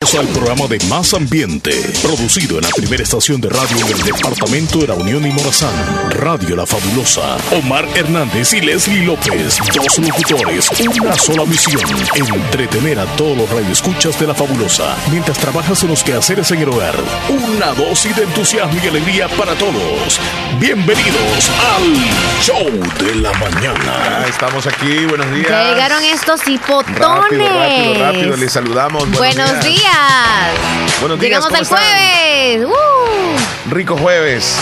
al programa de Más Ambiente, producido en la primera estación de radio del departamento de la Unión y Morazán, Radio La Fabulosa. Omar Hernández y Leslie López, dos locutores, una sola misión, entretener a todos los radioescuchas de La Fabulosa, mientras trabajas en los quehaceres en el hogar. Una dosis de entusiasmo y alegría para todos. Bienvenidos al Show de la Mañana. estamos aquí, buenos días. llegaron estos hipotones. Rápido, rápido, rápido, les saludamos. Buenos, días. Buenos días. Llegamos al jueves. Uh. Rico jueves.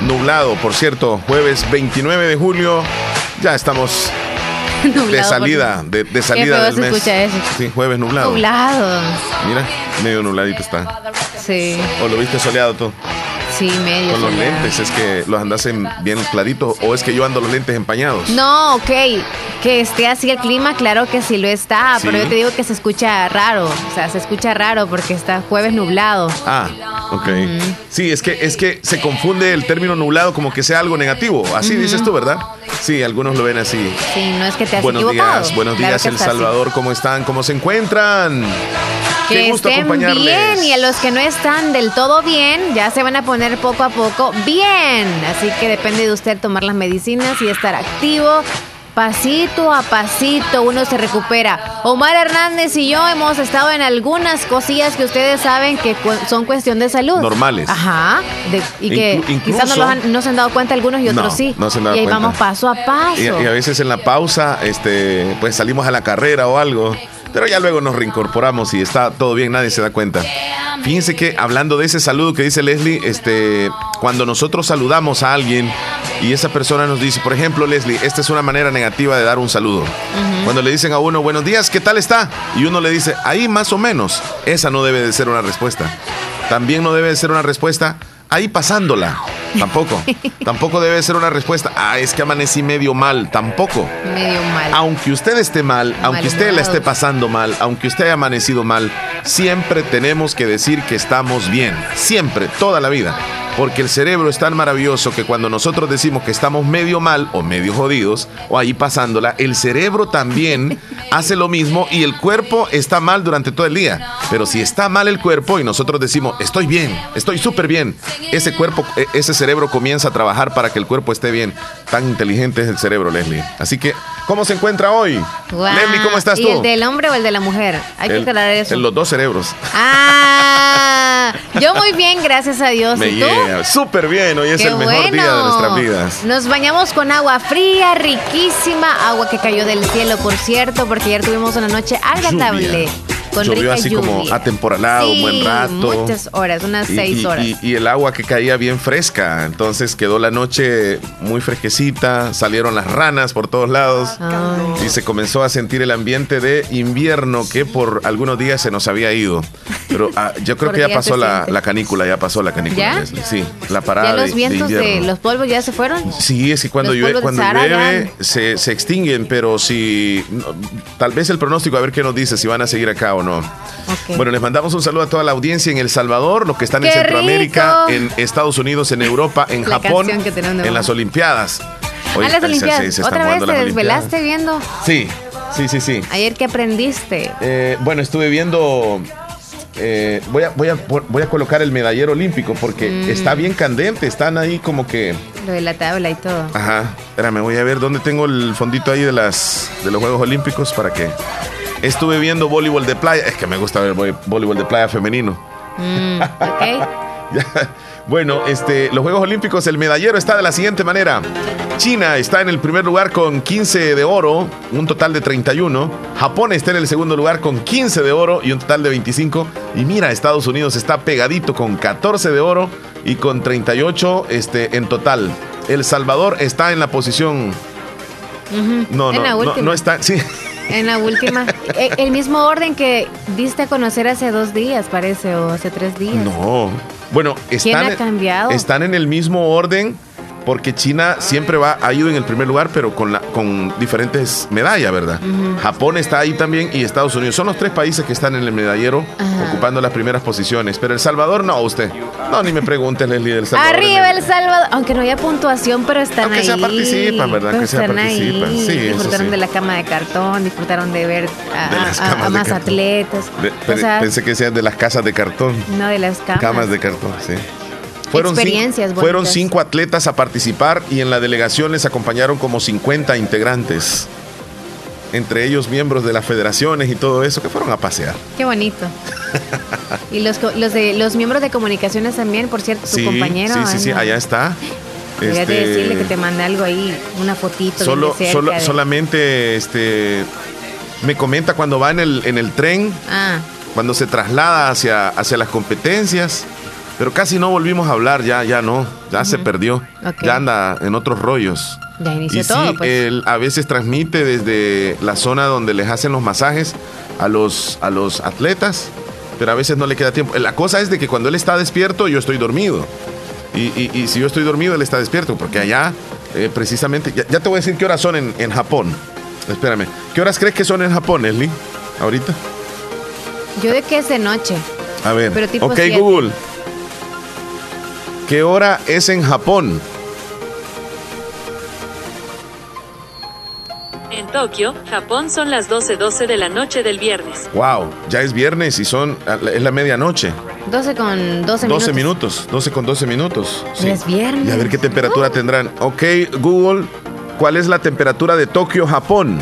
Nublado, por cierto. Jueves 29 de julio. Ya estamos de salida, de, de, salida del mes. Eso. Sí, jueves nublado. Nublado. Mira, medio nubladito está. Sí. ¿O lo viste soleado tú? Sí, medio. Con los lentes, es que los andas en bien claritos o es que yo ando los lentes empañados. No, ok. Que esté así el clima, claro que sí lo está, pero yo te digo que se escucha raro. O sea, se escucha raro porque está jueves nublado. Ah, ok. Sí, es que, es que se confunde el término nublado como que sea algo negativo. Así dices tú, ¿verdad? Sí, algunos lo ven así. Sí, no es que te has buenos equivocado. Días, buenos días, El Salvador. ¿Cómo están? ¿Cómo se encuentran? Que estén bien y a los que no están del todo bien, ya se van a poner poco a poco bien. Así que depende de usted tomar las medicinas y estar activo. Pasito a pasito uno se recupera. Omar Hernández y yo hemos estado en algunas cosillas que ustedes saben que son cuestión de salud. Normales. Ajá. y que quizás no, no, se han dado cuenta algunos y otros sí. No se han dado y ahí cuenta. vamos paso a paso. Y, y, a veces en la pausa, este, pues salimos a la carrera o algo. Pero ya luego nos reincorporamos y está todo bien, nadie se da cuenta. Fíjense que hablando de ese saludo que dice Leslie, este, cuando nosotros saludamos a alguien y esa persona nos dice, por ejemplo, Leslie, esta es una manera negativa de dar un saludo. Uh -huh. Cuando le dicen a uno, buenos días, ¿qué tal está? Y uno le dice, ahí más o menos. Esa no debe de ser una respuesta. También no debe de ser una respuesta, ahí pasándola. Tampoco. Tampoco debe ser una respuesta. Ah, es que amanecí medio mal. Tampoco. Medio mal. Aunque usted esté mal, aunque usted la esté pasando mal, aunque usted haya amanecido mal, siempre tenemos que decir que estamos bien. Siempre, toda la vida. Porque el cerebro es tan maravilloso que cuando nosotros decimos que estamos medio mal o medio jodidos o ahí pasándola, el cerebro también hace lo mismo y el cuerpo está mal durante todo el día. Pero si está mal el cuerpo y nosotros decimos, estoy bien, estoy súper bien, ese cuerpo, ese cerebro comienza a trabajar para que el cuerpo esté bien. Tan inteligente es el cerebro, Leslie. Así que, ¿cómo se encuentra hoy? Wow. Leslie, ¿cómo estás ¿Y tú? el del hombre o el de la mujer? Hay el, que aclarar eso. En los dos cerebros. Ah, yo muy bien, gracias a Dios. Me ¿Y tú? súper bien. Hoy es Qué el mejor bueno. día de nuestras vidas. Nos bañamos con agua fría, riquísima, agua que cayó del cielo, por cierto, porque ayer tuvimos una noche agradable. Lluvia. Con Llovió rica así lluvia. como atemporalado, sí, un buen rato. Muchas horas, unas Y- seis horas. Y, y el agua que caía bien fresca. Entonces quedó la noche muy fresquecita. Salieron las ranas por todos lados. Ay. Y se comenzó a sentir el ambiente de invierno que por algunos días se nos había ido. Pero ah, yo creo que ya pasó la, la canícula, ya pasó la canícula. ¿Ya? Leslie. Sí, la parada ¿Ya los de vientos de, los polvos ya se fueron? Sí, es que cuando Los llueve, cuando llueve se, se extinguen, pero si no, tal vez el pronóstico, a ver qué nos dice, si van a seguir acá o no. Bueno, les mandamos un saludo a toda la audiencia en El Salvador, los que están en ¡Qué Centroamérica, rico! en Estados Unidos, en Europa, en La Japón, en las. Olimpiadas. Hoy a las se- se- Olimpiadas. se ¿Otra vez te las desvelaste Olimpiadas. viendo? Sí, sí, sí, sí. Ayer que aprendiste. Eh, bueno, estuve viendo. eh, voy, a, voy, a, voy a colocar el medallero olímpico porque Mm. está bien candente. Están ahí como que. Lo de la tabla y todo. Ajá. Espérame, voy a ver dónde tengo el fondito ahí de las de los Juegos Olímpicos para que. Estuve viendo voleibol de playa. Es que me gusta ver voleibol de playa femenino. Mm. Bueno, este, los Juegos Olímpicos, el medallero está de la siguiente manera. China está en el primer lugar con 15 de oro, un total de 31. Japón está en el segundo lugar con 15 de oro y un total de 25. Y mira, Estados Unidos está pegadito con 14 de oro y con 38 este, en total. El Salvador está en la posición... No, en no, la no, no está... Sí. En la última. Eh, el mismo orden que diste a conocer hace dos días, parece, o hace tres días. No. Bueno, ¿Quién están, ha cambiado? están en el mismo orden porque China siempre va, ha ido en el primer lugar, pero con, la, con diferentes medallas, ¿verdad? Japón está ahí también y Estados Unidos. Son los tres países que están en el medallero ocupando las primeras posiciones. Pero El Salvador no, usted. No, ni me pregunte, Leslie, del Salvador. Arriba El Salvador. Aunque no haya puntuación, pero están ahí. Aunque sea participan, ¿verdad? Que sea participan. Sí, disfrutaron de la cama de cartón, disfrutaron de ver a, más atletas. pensé que sean de las casas de cartón. No, de las camas. Camas de cartón, sí. Fueron Experiencias cinco, fueron cinco atletas a participar y en la delegación les acompañaron como 50 integrantes. Entre ellos miembros de las federaciones y todo eso que fueron a pasear. Qué bonito. y los, los, de, los miembros de comunicaciones también, por cierto, tu compañero. Sí, sí, sí, allá está. Este, decirle que te mande algo ahí, una fotito. Solo, solo solamente este, me comenta cuando va en el, en el tren, ah. cuando se traslada hacia, hacia las competencias pero casi no volvimos a hablar, ya, ya no, ya se perdió, ya anda en otros rollos. Ya inició y todo, sí, pues. él a veces transmite desde la zona donde les hacen los masajes a los, a los atletas, pero a veces no le queda tiempo. La cosa es de que cuando él está despierto, yo estoy dormido. Y, si yo estoy dormido, él está despierto, porque allá, eh, precisamente, ya, te voy a decir qué horas son en, en Japón. Espérame, ¿qué horas crees que son en Japón, Leslie? Ahorita. Yo de que es de noche. A ver, ok, Google. ¿Qué hora es en Japón? En Tokio, Japón son las 12:12 de la noche del viernes. Wow, ya es viernes y son es la medianoche. 12 con 12 minutos. 12 minutos, 12 con 12 minutos. Sí. Es viernes. Y a ver qué temperatura uh. tendrán. Ok, Google, ¿cuál es la temperatura de Tokio, Japón?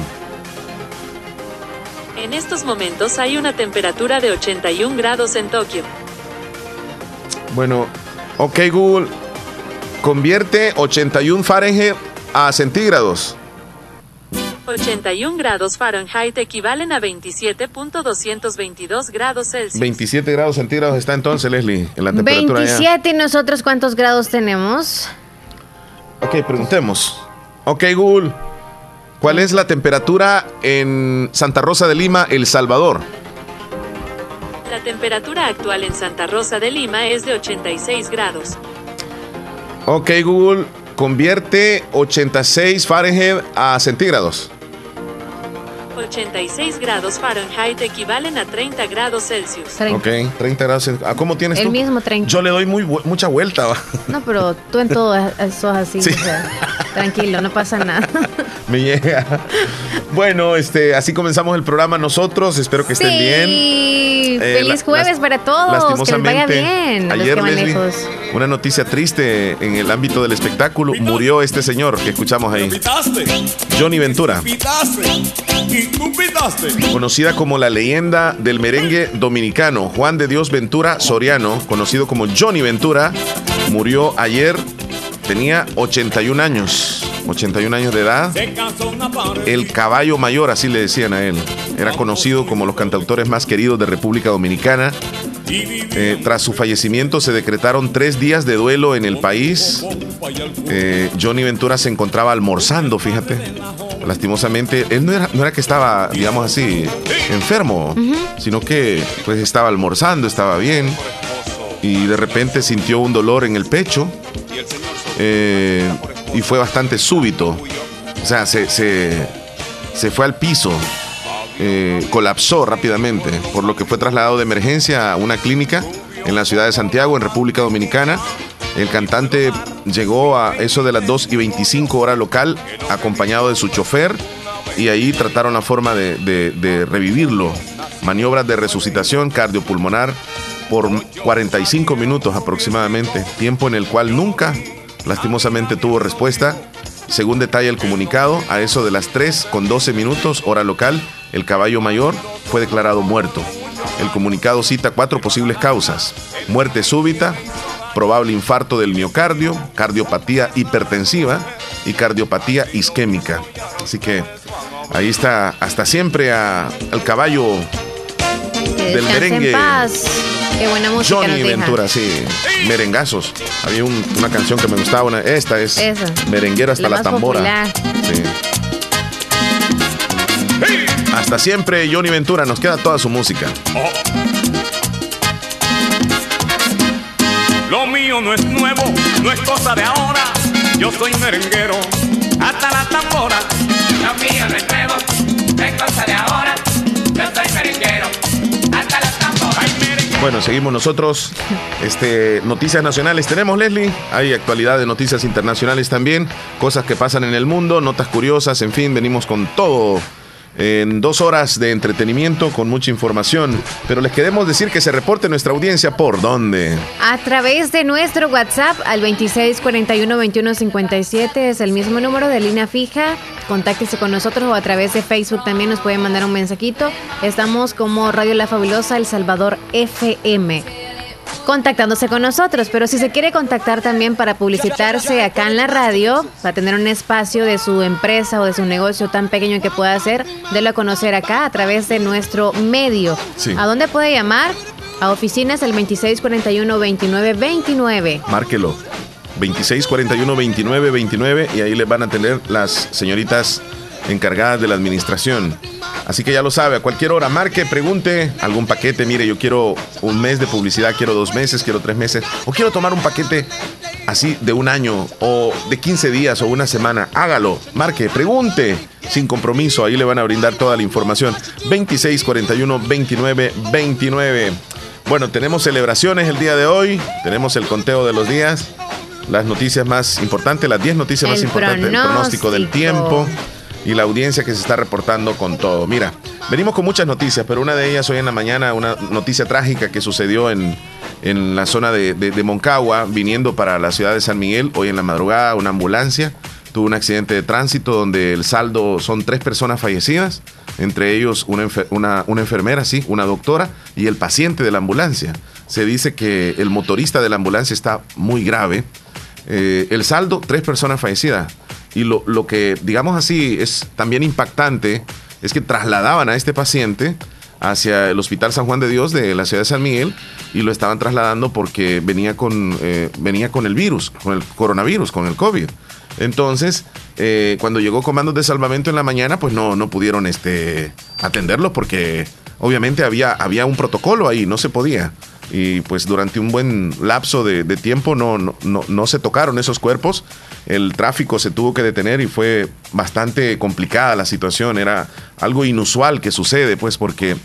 En estos momentos hay una temperatura de 81 grados en Tokio. Bueno, Ok, Google, convierte 81 Fahrenheit a centígrados. 81 grados Fahrenheit equivalen a 27.222 grados Celsius. 27 grados centígrados está entonces, Leslie, en la temperatura. 27 y nosotros cuántos grados tenemos? Ok, preguntemos. Ok, Google, ¿cuál es la temperatura en Santa Rosa de Lima, El Salvador? La temperatura actual en Santa Rosa de Lima es de 86 grados. Ok, Google, convierte 86 Fahrenheit a centígrados. 86 grados Fahrenheit equivalen a 30 grados Celsius. Ok, 30 grados Celsius. ¿Cómo tienes El tú? El mismo 30. Yo le doy muy, mucha vuelta. No, pero tú en todo sos así. tranquilo, no pasa nada. Me llega. Bueno, este, así comenzamos el programa nosotros. Espero que estén bien. Eh, feliz jueves para todos. Que les vaya bien. Ayer, una noticia triste en el ámbito del espectáculo. Murió este señor que escuchamos ahí. Johnny Ventura. Conocida como la leyenda del merengue dominicano, Juan de Dios Ventura Soriano, conocido como Johnny Ventura, murió ayer, tenía 81 años. 81 años de edad. El caballo mayor, así le decían a él. Era conocido como los cantautores más queridos de República Dominicana. Eh, tras su fallecimiento se decretaron tres días de duelo en el país. Eh, Johnny Ventura se encontraba almorzando, fíjate. Lastimosamente, él no era, no era que estaba, digamos así, enfermo, sino que pues estaba almorzando, estaba bien. Y de repente sintió un dolor en el pecho. Eh, y fue bastante súbito. O sea, se, se fue al piso eh, colapsó rápidamente, por lo que fue trasladado de emergencia a una clínica en la ciudad de Santiago, en República Dominicana. El cantante llegó a eso de las 2 y 25 horas local, acompañado de su chofer, y ahí trataron la forma de, de revivirlo. Maniobras de resucitación cardiopulmonar por 45 minutos aproximadamente, tiempo en el cual nunca, lastimosamente, tuvo respuesta. Según detalla el comunicado, a eso de las 3 con 12 minutos, hora local, el caballo mayor fue declarado muerto. El comunicado cita cuatro posibles causas. Muerte súbita, probable infarto del miocardio, cardiopatía hipertensiva y cardiopatía isquémica. Así que ahí está, hasta siempre al caballo del merengue. Qué buena música Johnny Ventura, sí. Merengazos. Había una canción que me gustaba. esta es merenguero hasta la, tambora. Sí. Hasta siempre, Johnny Ventura. Nos queda toda su música. Lo mío no es nuevo, no es cosa de ahora. Yo soy merenguero, hasta la tambora. Lo mío Bueno, seguimos nosotros. Este, noticias nacionales tenemos, Leslie. Hay actualidad de noticias internacionales también. Cosas que pasan en el mundo, notas curiosas, en fin, venimos con todo en dos horas de entretenimiento con mucha información. Pero les queremos decir que se reporte nuestra audiencia por dónde. A través de nuestro WhatsApp al 2641-2157 es el mismo número de línea fija. Contáctese con nosotros o a través de Facebook también nos pueden mandar un mensajito. Estamos como Radio La Fabulosa El Salvador FM contactándose con nosotros. Pero si se quiere contactar también para publicitarse acá en la radio, para tener un espacio de su empresa o de su negocio tan pequeño que pueda hacer, délo a conocer acá a través de nuestro medio. ¿A dónde puede llamar? A oficinas el 2641-2929. Márquelo. 2641-2929 y ahí les van a tener las señoritas encargadas de la administración. Así que ya lo sabe, a cualquier hora marque, pregunte algún paquete, mire, yo quiero un mes de publicidad, quiero dos meses, quiero tres meses, o quiero tomar un paquete así de un año, o de 15 días, o una semana, hágalo, marque, pregunte, sin compromiso, ahí le van a brindar toda la información. 26 41 29 29. Bueno, tenemos celebraciones el día de hoy, tenemos el conteo de los días, las noticias más importantes, las 10 noticias más importantes, el pronóstico del tiempo y la audiencia que se está reportando con todo. Mira, venimos con muchas noticias, pero una de ellas hoy en la mañana, una noticia trágica que sucedió en, en la zona de, de, Moncagua, viniendo para la ciudad de San Miguel, hoy en la madrugada, una ambulancia tuvo un accidente de tránsito donde el saldo son tres personas fallecidas, entre ellos una, una, una, enfermera, sí, una doctora y el paciente de la ambulancia. Se dice que el motorista de la ambulancia está muy grave. Eh, el saldo, tres personas fallecidas. Y lo, lo que, digamos así, es también impactante es que trasladaban a este paciente hacia el Hospital San Juan de Dios de la ciudad de San Miguel y lo estaban trasladando porque venía con, eh, venía con el virus, con el coronavirus, con el COVID. Entonces, eh, cuando llegó comandos de salvamento en la mañana, pues no, no pudieron este, atenderlo porque obviamente había, había un protocolo ahí, no se podía y pues durante un buen lapso de, tiempo no, no, no, se tocaron esos cuerpos. El tráfico se tuvo que detener y fue bastante complicada la situación. Era algo inusual que sucede, pues porque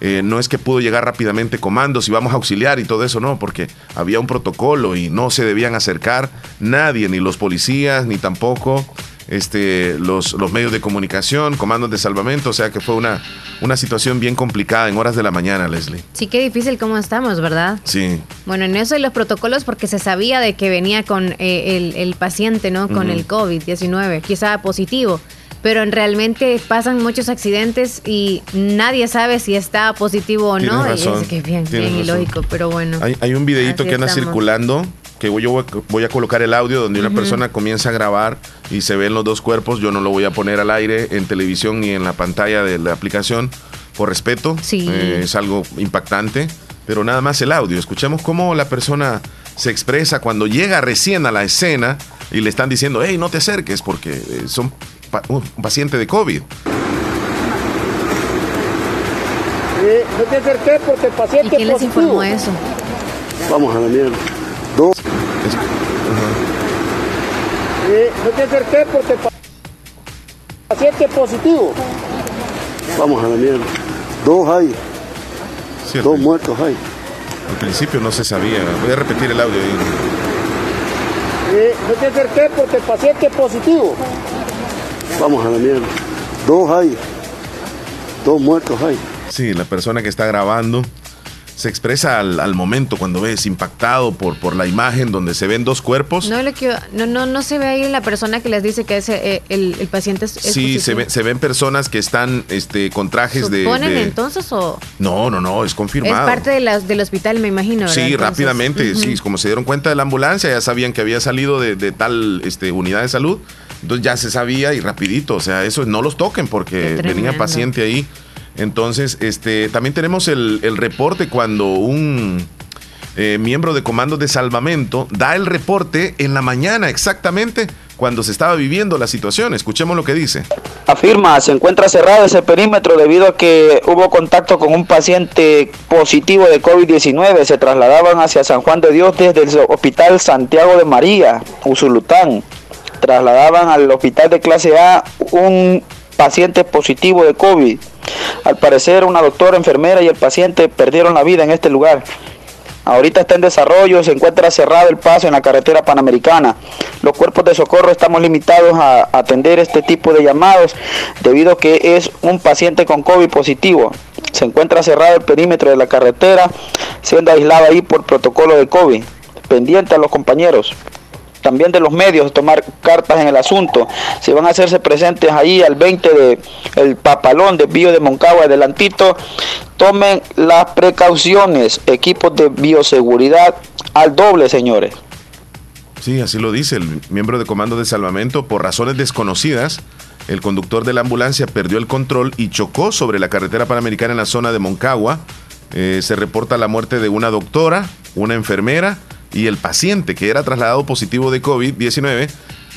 eh, no es que pudo llegar rápidamente comandos y vamos a auxiliar y todo eso, no, porque había un protocolo y no se debían acercar nadie, ni los policías, ni tampoco este, los, los medios de comunicación, comandos de salvamento, o sea que fue una, una situación bien complicada en horas de la mañana, Leslie. Sí, qué difícil cómo estamos, ¿verdad? Sí. Bueno, en eso y los protocolos porque se sabía de que venía con eh, el, paciente, ¿no? Con el COVID-19, quizá positivo pero realmente pasan muchos accidentes y nadie sabe si está positivo o no. y es que bien, bien ilógico, pero bueno. Hay, hay un videito que anda circulando que yo voy a colocar el audio donde una persona comienza a grabar y se ven los dos cuerpos. Yo no lo voy a poner al aire en televisión ni en la pantalla de la aplicación por respeto. Sí. Eh, es algo impactante, pero nada más el audio. Escuchemos cómo la persona se expresa cuando llega recién a la escena y le están diciendo, hey, no te acerques porque eh, son un paciente de COVID. no te acerques porque el paciente ¿Y quién les informó eso? Vamos a la mierda. Dos. no te acerques porque paciente positivo. Vamos a la mierda. Dos hay. Dos muertos hay. Al principio no se sabía. Voy a repetir el audio ahí. no te acerques porque paciente positivo. Vamos a la mierda. Dos hay. Dos muertos hay. Sí, la persona que está grabando se expresa al, momento cuando ves impactado por, por la imagen donde se ven dos cuerpos. No, no, no, no se ve ahí la persona que les dice que es, eh, el, paciente es, Sí, se, se, ven personas que están este, con trajes de, ¿Ponen entonces o...? No, no, no, es confirmado. Es parte de las, del hospital, me imagino. Sí, rápidamente, sí, como se dieron cuenta de la ambulancia, ya sabían que había salido de, de tal este, unidad de salud, entonces ya se sabía y rapidito, o sea, eso no los toquen porque venía paciente ahí entonces, este, también tenemos el, reporte cuando un eh, miembro de comandos de salvamento da el reporte en la mañana exactamente cuando se estaba viviendo la situación. Escuchemos lo que dice. Afirma, se encuentra cerrado ese perímetro debido a que hubo contacto con un paciente positivo de COVID-19. Se trasladaban hacia San Juan de Dios desde el Hospital Santiago de María, Usulután. trasladaban al hospital de clase A un paciente positivo de COVID. Al parecer, una doctora, enfermera y el paciente perdieron la vida en este lugar. Ahorita está en desarrollo, se encuentra cerrado el paso en la carretera panamericana. Los cuerpos de socorro estamos limitados a atender este tipo de llamados debido a que es un paciente con COVID positivo. Se encuentra cerrado el perímetro de la carretera, siendo aislado ahí por protocolo de COVID. Pendiente a los compañeros también de los medios tomar cartas en el asunto. Si van a hacerse presentes ahí al 20 de el papalón de Bio de Moncagua adelantito, tomen las precauciones, equipos de bioseguridad al doble, señores. Sí, así lo dice el miembro de comando de salvamento. Por razones desconocidas, el conductor de la ambulancia perdió el control y chocó sobre la carretera panamericana en la zona de Moncagua. Eh, se reporta la muerte de una doctora, una enfermera y el paciente que era trasladado positivo de COVID-19,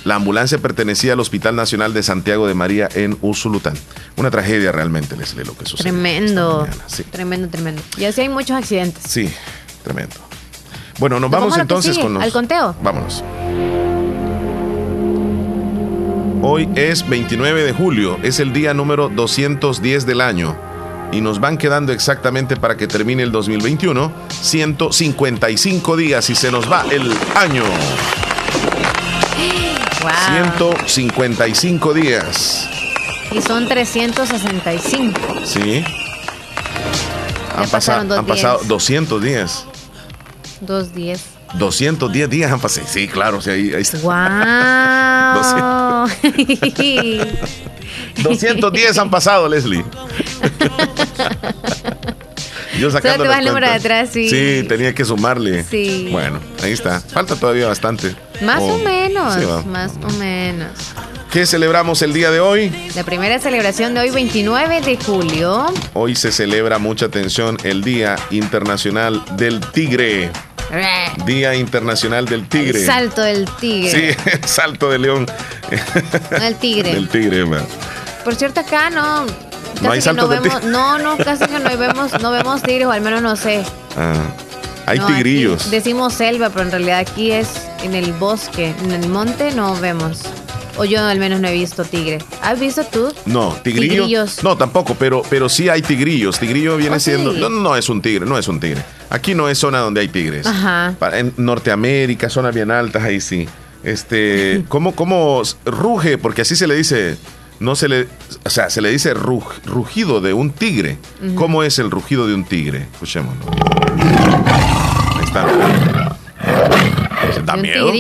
la ambulancia pertenecía al Hospital Nacional de Santiago de María en Usulután. Una tragedia realmente, Leslie, lo que sucedió. Tremendo. Tremendo, tremendo. Y así hay muchos accidentes. Sí, tremendo. Bueno, nos vamos entonces con los... Al conteo. Vámonos. Hoy es 29 de julio, es el día número 210 del año y nos van quedando exactamente para que termine el 2021 155 días y se nos va el año. 155 días. Y son 365. Sí. Han, pasado, han pasado 200 días. Dos días. 210 días han pasado. Sí, claro, sí, ahí, ahí está. ¡Wow! 210 han pasado, Leslie. Yo sacando Solo te vas el número de atrás, sí. Sí, tenía que sumarle. Sí. Bueno, ahí está. Falta todavía bastante. Más o, menos. más o menos. ¿Qué celebramos el día de hoy? La primera celebración de hoy, 29 de julio. Hoy se celebra mucha atención el Día Internacional del Tigre. Día Internacional del Tigre. salto del tigre. Sí, salto de león. el tigre. El tigre, man. Por cierto, acá no. no hay no vemos, No, no, casi que no vemos, no vemos tigres, o al menos no sé. Ah, hay tigrillos. Decimos selva, pero en realidad aquí es en el bosque, en el monte no vemos. O yo al menos no he visto tigre. ¿Has visto tú? No, tigrillos. No, tampoco, pero, pero sí hay tigrillos. Tigrillo viene oh, siendo. No, no es un tigre, no es un tigre. Aquí no es zona donde hay tigres. Ajá. En Norteamérica, zonas bien altas, ahí sí. Este, ¿cómo, cómo ruge? Porque así se le dice. No se le. O sea, se le dice rugido de un tigre. ¿Cómo es el rugido de un tigre? Escuchémoslo. Ahí está. ¿Da miedo?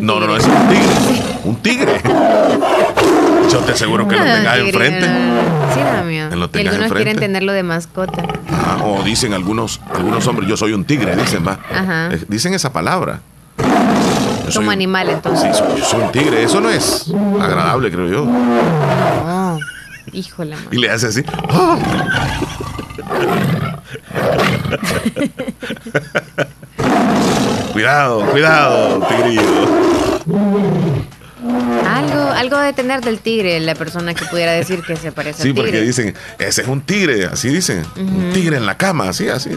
No, no, no, es un tigre. Un tigre. Yo te aseguro que lo tengas enfrente. Sí, da miedo. Y algunos quieren tenerlo de mascota. Ah, o dicen algunos, algunos hombres, yo soy un tigre, dicen, va. Ajá. Dicen esa palabra. Como animal, entonces. Sí, soy, un tigre. Eso no es agradable, creo yo. No. Híjole, Y le hace así. ¡Ah! cuidado, cuidado, tigrillo. Algo, algo de tener del tigre, la persona que pudiera decir que se parece sí, al tigre. Sí, porque dicen, ese es un tigre, así dicen. Un tigre en la cama, así, así.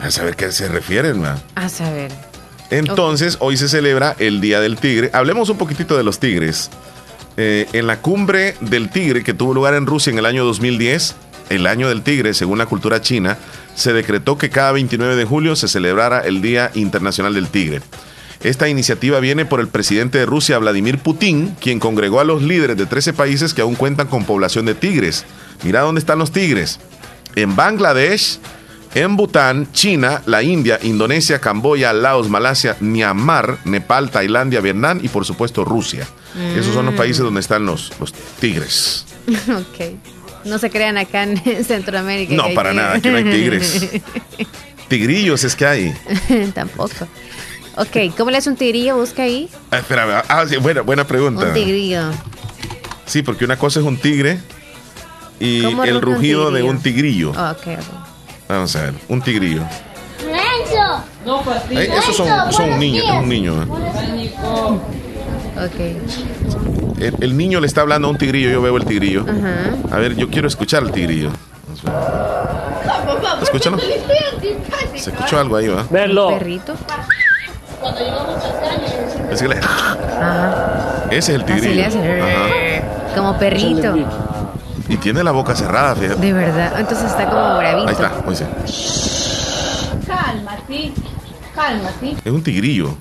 A saber qué se refieren, ¿no? A saber. Entonces, hoy se celebra el Día del Tigre. Hablemos un poquitito de los tigres. Eh, en la cumbre del tigre que tuvo lugar en Rusia en el año 2010, el año del tigre, según la cultura china, se decretó que cada 29 de julio se celebrara el Día Internacional del Tigre. Esta iniciativa viene por el presidente de Rusia, Vladimir Putin, quien congregó a los líderes de 13 países que aún cuentan con población de tigres. Mira dónde están los tigres. En Bangladesh, en Bután, China, la India, Indonesia, Camboya, Laos, Malasia, Myanmar, Nepal, Tailandia, Vietnam y por supuesto Rusia. Esos son los mm. países donde están los, los tigres. ok. No se crean acá en Centroamérica. No, para nada, aquí no hay tigres. Tigrillos es que hay. Tampoco. Ok, ¿cómo le hace un tigrillo? Busca ahí. Ah, espera, ah, sí, buena, buena pregunta. Un tigrillo. Sí, porque una cosa es un tigre y el rugido de un tigrillo. Oh, okay, Vamos a ver, un tigrillo. No, pues, esos son, son un niño, es un niño. ¿eh? Ok. El, niño le está hablando a un tigrillo, yo veo el tigrillo. A ver, yo quiero escuchar al tigrillo. Escúchalo. Se escuchó algo ahí, ¿va? Verlo. perrito? Es que le... Ese es el tigrillo. Como perrito. Y tiene la boca cerrada, fíjate. De verdad. Entonces está como bravito. Ahí está, oye. Cálmate. Cálmate. Es un tigrillo.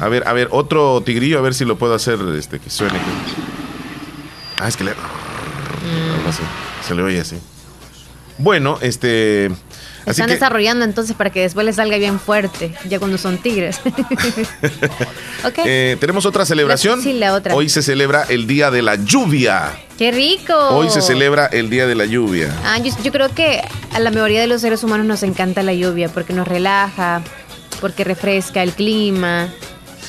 A ver, a ver, otro tigrillo, a ver si lo puedo hacer este, que suene. Ah, es que le. Mm. Se le oye así. Bueno, este. Están desarrollando entonces para que después les salga bien fuerte, ya cuando son tigres. okay. Eh, tenemos otra celebración. Sí, la otra. Hoy se celebra el Día de la Lluvia. ¡Qué rico! Hoy se celebra el Día de la Lluvia. Ah, yo, creo que a la mayoría de los seres humanos nos encanta la lluvia porque nos relaja, porque refresca el clima.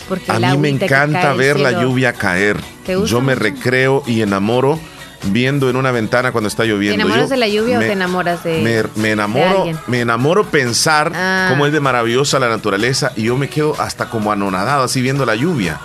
Porque a mí me encanta ver la lluvia caer. Yo me recreo y enamoro viendo en una ventana cuando está lloviendo. ¿Te enamoras de la lluvia o te enamoras de Me, enamoro, me enamoro pensar ah. cómo es de maravillosa la naturaleza y yo me quedo hasta como anonadado así viendo la lluvia.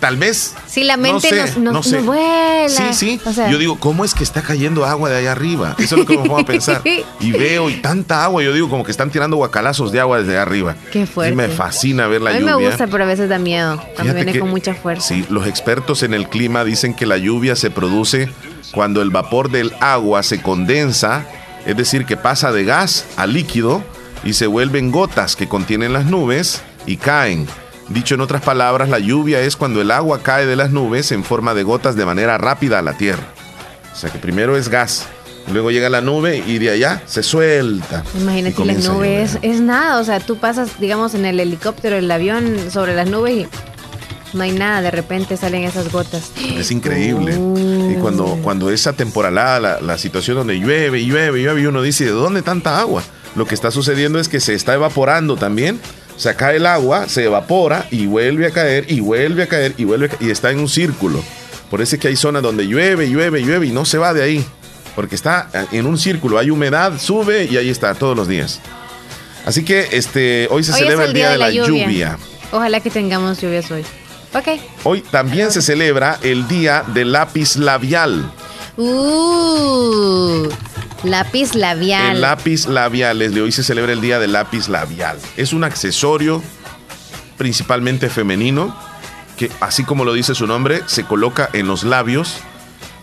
Tal vez. Sí, la mente no sé, nos, Sí, sí. yo digo, ¿cómo es que está cayendo agua de allá arriba? Eso es lo que me pongo a pensar. Y veo y tanta agua, yo digo, como que están tirando guacalazos de agua desde allá arriba. Qué fuerte. Y me fascina ver la lluvia. A mí me gusta, pero a veces da miedo. Cuando viene con mucha fuerza. Sí, los expertos en el clima dicen que la lluvia se produce cuando el vapor del agua se condensa, es decir, que pasa de gas a líquido y se vuelven gotas que contienen las nubes y caen. Dicho en otras palabras, la lluvia es cuando el agua cae de las nubes en forma de gotas de manera rápida a la tierra. O sea que primero es gas, luego llega la nube y de allá se suelta. Imagínate, la nube es, es, nada, o sea, tú pasas, digamos, en el helicóptero, el avión sobre las nubes y no hay nada, de repente salen esas gotas. Es increíble. Y cuando, cuando esa temporalada, la, la situación donde llueve, llueve, llueve, y uno dice, ¿de dónde tanta agua? Lo que está sucediendo es que se está evaporando también. Se cae el agua, se evapora y vuelve a caer y vuelve a caer y vuelve y está en un círculo. Por eso es que hay zonas donde llueve, llueve, llueve y no se va de ahí. Porque está en un círculo, hay humedad, sube y ahí está todos los días. Así que este hoy se celebra el día, de, la, lluvia. Ojalá que tengamos lluvias hoy. Hoy también se celebra el Día del Lápiz Labial. Uh, lápiz labial. El lápiz labial, Leslie. Hoy se celebra el Día del Lápiz Labial. Es un accesorio principalmente femenino que, así como lo dice su nombre, se coloca en los labios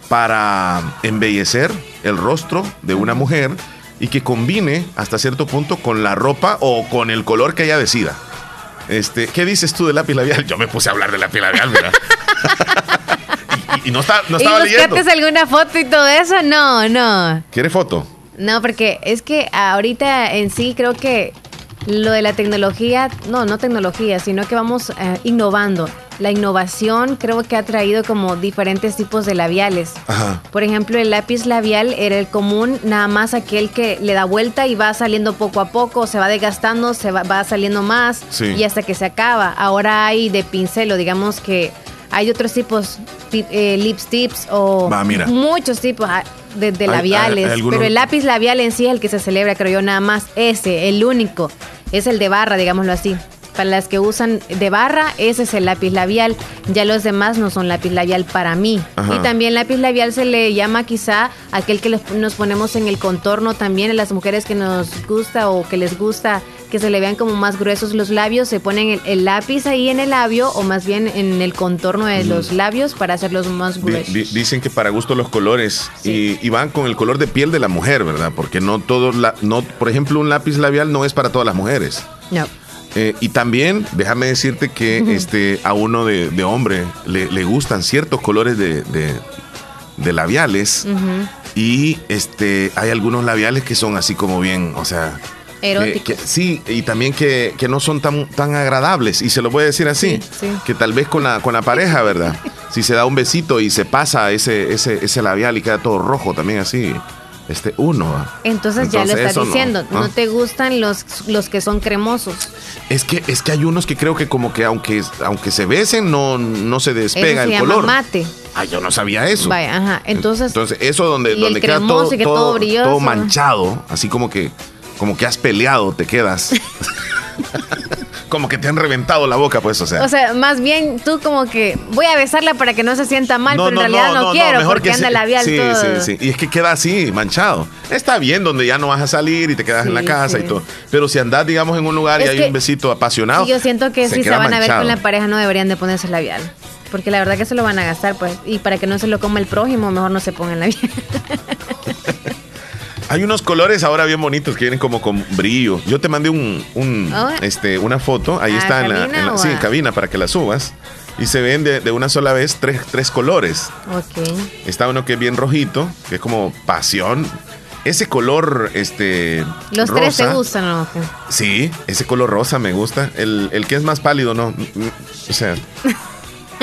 para embellecer el rostro de una mujer y que combine hasta cierto punto con la ropa o con el color que ella decida. Este, ¿Qué dices tú de lápiz labial? Yo me puse a hablar de lápiz labial, ¿verdad? y, no, está, no estaba ¿Y leyendo. alguna foto y todo eso? No, no. ¿Quiere foto? No, porque es que ahorita en sí creo que lo de la tecnología, no, no tecnología, sino que vamos eh, innovando. La innovación creo que ha traído como diferentes tipos de labiales. Por ejemplo, el lápiz labial era el común, nada más aquel que le da vuelta y va saliendo poco a poco, se va desgastando, se va, saliendo más y hasta que se acaba. Ahora hay de pincel o digamos que hay otros tipos, eh, lipsticks o muchos tipos ah, de, labiales, pero el lápiz labial en sí es el que se celebra, creo yo, nada más ese, el único, es el de barra, digámoslo así. Para las que usan de barra, ese es el lápiz labial. Ya los demás no son lápiz labial para mí. Y también lápiz labial se le llama quizá aquel que nos ponemos en el contorno también a las mujeres que nos gusta o que les gusta que se le vean como más gruesos los labios, se ponen el, lápiz ahí en el labio o más bien en el contorno de los labios para hacerlos más gruesos. dicen que para gusto los colores y, van con el color de piel de la mujer, ¿verdad? Porque no todos, la, no, por ejemplo, un lápiz labial no es para todas las mujeres. No. Eh, y también, déjame decirte que este, a uno de, hombre le, gustan ciertos colores de, labiales. Y este, hay algunos labiales que son así como bien, o sea. Eróticos. sí, y también que, no son tan, tan agradables. Y se lo voy a decir así. Que tal vez con la, con la pareja, ¿verdad? si se da un besito y se pasa ese, ese, ese labial y queda todo rojo también así este uno. Entonces, ya lo estás diciendo, no, te gustan los, los que son cremosos. Es que es que hay unos que creo que como que aunque aunque se besen no no se despega el color. mate. Ah, yo no sabía eso. Vaya, ajá. Entonces, Entonces eso donde donde queda todo, todo, todo, manchado, así como que como que has peleado, te quedas. como que te han reventado la boca, pues, o sea. O sea, más bien tú como que voy a besarla para que no se sienta mal, pero en realidad no, quiero mejor porque que anda labial sí, todo. Sí, sí, Y es que queda así, manchado. Está bien donde ya no vas a salir y te quedas en la casa y todo. Pero si andas, digamos, en un lugar y hay un besito apasionado. yo siento que si se van a ver con la pareja no deberían de ponerse labial. Porque la verdad que se lo van a gastar, pues. Y para que no se lo coma el prójimo, mejor no se pongan labial. Hay unos colores ahora bien bonitos que vienen como con brillo. Yo te mandé un, oh. este, una foto, ahí está en la, sí, en cabina para que la subas. Y se ven de, una sola vez tres, tres colores. Ok. Está uno que es bien rojito, que es como pasión. Ese color, este. Los tres te gustan, ¿no? Sí, ese color rosa me gusta. El, el que es más pálido, no. O sea.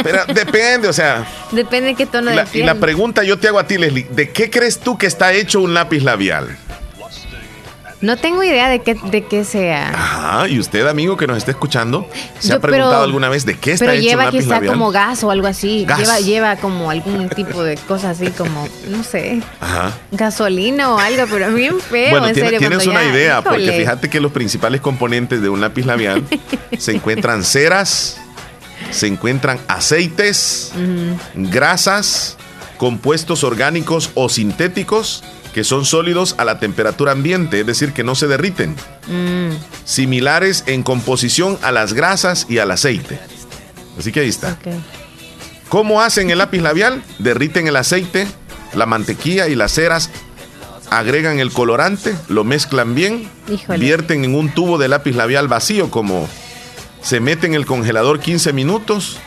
Pero depende, o sea. Depende de qué tono de piel. Y la pregunta yo te hago a ti, Leslie, ¿de qué crees tú que está hecho un lápiz labial? No tengo idea de qué, de qué sea. Ajá, y usted, amigo que nos está escuchando, ¿se ha preguntado alguna vez de qué está hecho un lápiz quizá como gas o algo así. Lleva, lleva como algún tipo de cosa así como, no sé, Ajá. gasolina o algo, pero bien feo, bueno, en serio. Tienes una idea, porque fíjate que los principales componentes de un lápiz labial se encuentran ceras, se encuentran aceites, grasas, compuestos orgánicos o sintéticos que son sólidos a la temperatura ambiente, es decir, que no se derriten. Mm. Similares en composición a las grasas y al aceite. Así que ahí está. ¿Cómo hacen el lápiz labial? Derriten el aceite, la mantequilla y las ceras, agregan el colorante, lo mezclan bien, vierten en un tubo de lápiz labial vacío como se mete en el congelador 15 minutos,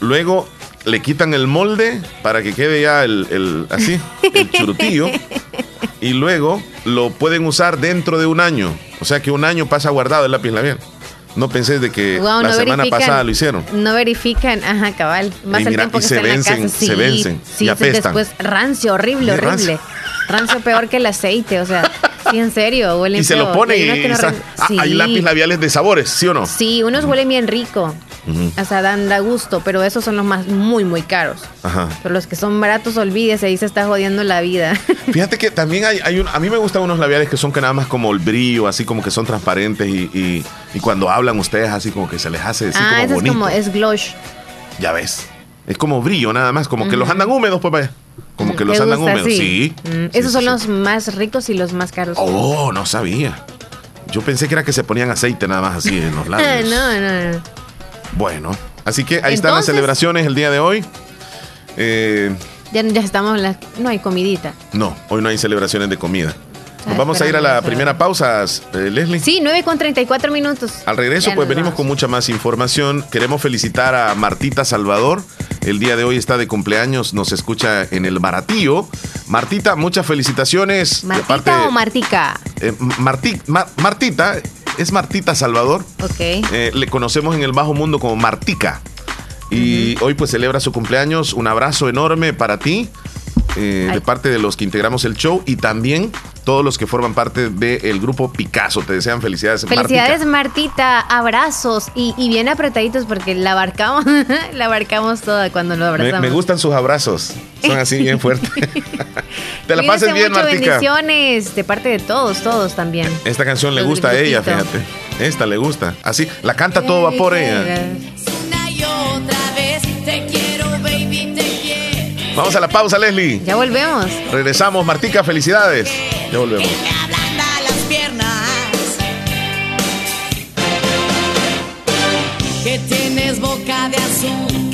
luego le quitan el molde para que quede ya el, así, el churutillo, y luego lo pueden usar dentro de un año. O sea que un año pasa guardado el lápiz labial. No pensé de que la semana pasada lo hicieron. No verifican, ajá, cabal. Más el tiempo que se vencen, en la casa. se vencen. Sí, y apestan. después rancio, horrible, horrible. Rancio. Peor que el aceite, o sea, sí, en serio, huele Y se lo pone y, ah, hay lápiz labiales de sabores, ¿sí o no? Sí, unos huelen bien rico. O sea, dan da gusto, pero esos son los más muy, muy caros. Ajá. Pero los que son baratos, olvídese, ahí se está jodiendo la vida. Fíjate que también hay, hay un, a mí me gustan unos labiales que son que nada más como el brillo, así como que son transparentes y, y, cuando hablan ustedes así como que se les hace así ah, como bonito. es como, es glosh. Ya ves. Es como brillo nada más, como que los andan húmedos, pues vaya. Como que los andan húmedos, sí. Mm, esos son los más ricos y los más caros. Oh, no sabía. Yo pensé que era que se ponían aceite nada más así en los labios. no, no, no. Bueno, así que ahí están las celebraciones el día de hoy. Eh, ya, ya estamos, la, no hay comidita. No, hoy no hay celebraciones de comida. Nos vamos a ir a la primera pausa, eh, Leslie. Sí, 9 con 34 minutos. Al regreso, pues venimos con mucha más información. Queremos felicitar a Martita Salvador. El día de hoy está de cumpleaños, nos escucha en el Baratío. Martita, muchas felicitaciones. ¿Martita o Martica? Eh, Martita, es Martita Salvador. Ok. Eh, le conocemos en el bajo mundo como Martica. Y hoy pues celebra su cumpleaños. Un abrazo enorme para ti. Eh, de parte de los que integramos el show y también todos los que forman parte del grupo Picasso. Te desean felicidades. Felicidades Martita, abrazos y, bien apretaditos porque la abarcamos, la abarcamos toda cuando lo abrazamos. Me, gustan sus abrazos, son así bien fuertes. Te la pases bien, Martica. bendiciones de parte de todos, todos también. Esta canción le gusta a ella, fíjate. Esta le gusta. Así, la canta todo vapor ella. Vamos a la pausa, Leslie. Ya volvemos. Regresamos, Martica, felicidades. Ya volvemos. Que tienes boca de azúcar,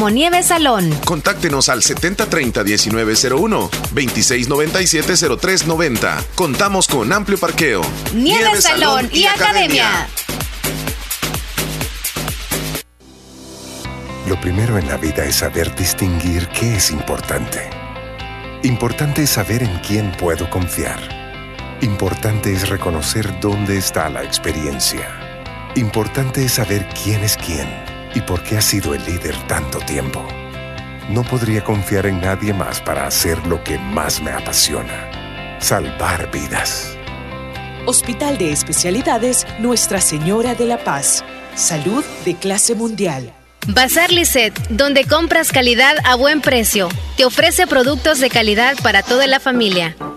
Nieve Salón. Contáctenos al 7030-1901, 2697-0390. Contamos con amplio parqueo. Nieve, Salón, y, Academia. Lo primero en la vida es saber distinguir qué es importante. Importante es saber en quién puedo confiar. Importante es reconocer dónde está la experiencia. Importante es saber quién es quién y por qué ha sido el líder tanto tiempo. No podría confiar en nadie más para hacer lo que más me apasiona, salvar vidas. Hospital de Especialidades Nuestra Señora de la Paz. Salud de clase mundial. Bazar Lisset, donde compras calidad a buen precio. Te ofrece productos de calidad para toda la familia.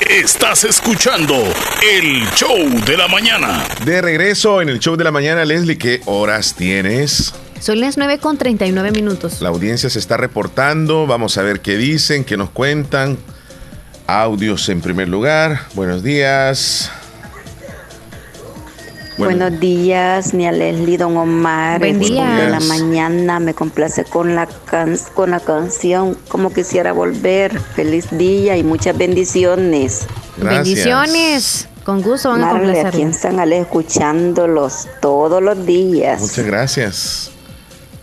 Estás escuchando el show de la mañana. De regreso en el show de la mañana, Leslie, ¿qué horas tienes? Son las 9 con 39 minutos. La audiencia se está reportando. Vamos a ver qué dicen, qué nos cuentan. Audios en primer lugar. Buenos días. Buenos días, ni a Leslie, don Omar. Buen día. De la mañana me complace con la, con la canción Como quisiera volver. Feliz día y muchas bendiciones. Bendiciones. Con gusto van a complacer. aquí en San Ale escuchándolos todos los días. Muchas gracias.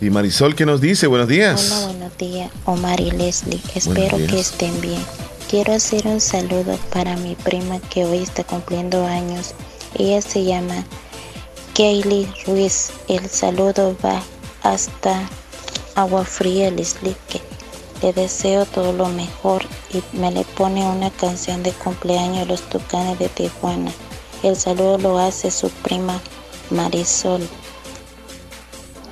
Y Marisol, ¿qué nos dice? Buenos días. Hola, buenos días, Omar y Leslie. Espero que estén bien. Quiero hacer un saludo para mi prima que hoy está cumpliendo años. Ella se llama Kaylee Ruiz. El saludo va hasta Agua Fría, Leslie. Le deseo todo lo mejor y me le pone una canción de cumpleaños Los Tucanes de Tijuana. El saludo lo hace su prima Marisol.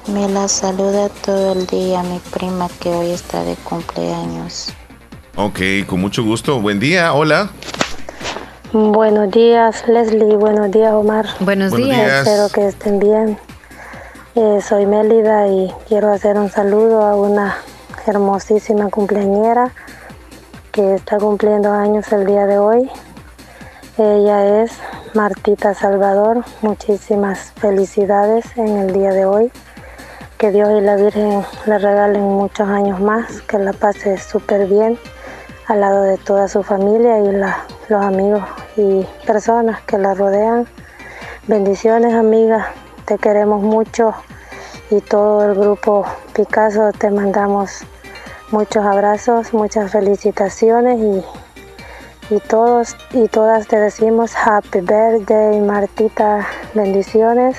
Me la saluda todo el día mi prima que hoy está de cumpleaños. Ok, con mucho gusto. Buen día, hola. Buenos días, Leslie. Buenos días, Omar. Buenos, días. Espero que estén bien. Eh, soy Mélida y quiero hacer un saludo a una hermosísima cumpleañera que está cumpliendo años el día de hoy. Ella es Martita Salvador. Muchísimas felicidades en el día de hoy. Que Dios y la Virgen le regalen muchos años más, que la pase súper bien al lado de toda su familia y los amigos y personas que la rodean. Bendiciones amiga, te queremos mucho y todo el grupo Picasso te mandamos muchos abrazos, muchas felicitaciones y, y todos y todas te decimos happy birthday Martita, bendiciones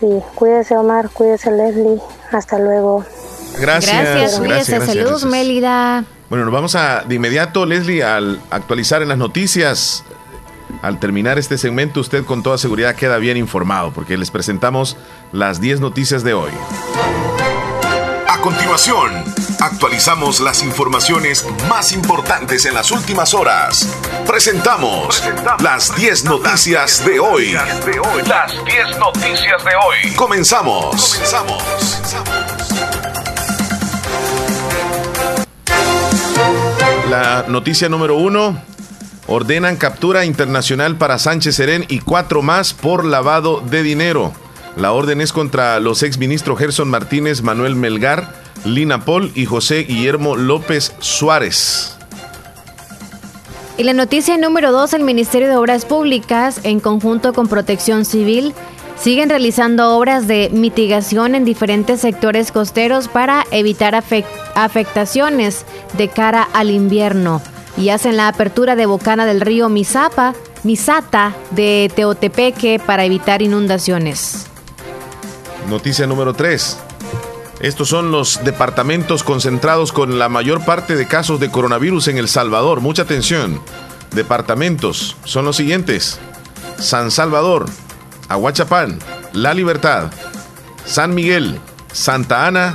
y cuídese Omar, cuídese Leslie, hasta luego. Gracias. Gracias, cuídese, salud Mélida. Bueno, nos vamos a de inmediato, Leslie, al actualizar en las noticias. Al terminar este segmento, usted con toda seguridad queda bien informado, porque les presentamos las 10 noticias de hoy. A continuación, actualizamos las informaciones más importantes en las últimas horas. Presentamos las 10 noticias de hoy. Las 10 noticias de hoy. Comenzamos. Comenzamos. La noticia número uno. Ordenan captura internacional para Sánchez Serén y cuatro más por lavado de dinero. La orden es contra los exministros Gerson Martínez, Manuel Melgar, Lina Paul y José Guillermo López Suárez. Y la noticia número dos, el Ministerio de Obras Públicas, en conjunto con Protección Civil, siguen realizando obras de mitigación en diferentes sectores costeros para evitar afectaciones de cara al invierno y hacen la apertura de bocana del río Misapa, Misata de Teotepeque para evitar inundaciones. Noticia número 3. Estos son los departamentos concentrados con la mayor parte de casos de coronavirus en El Salvador. Mucha atención. Departamentos son los siguientes. San Salvador, Aguachapán, La Libertad, San Miguel, Santa Ana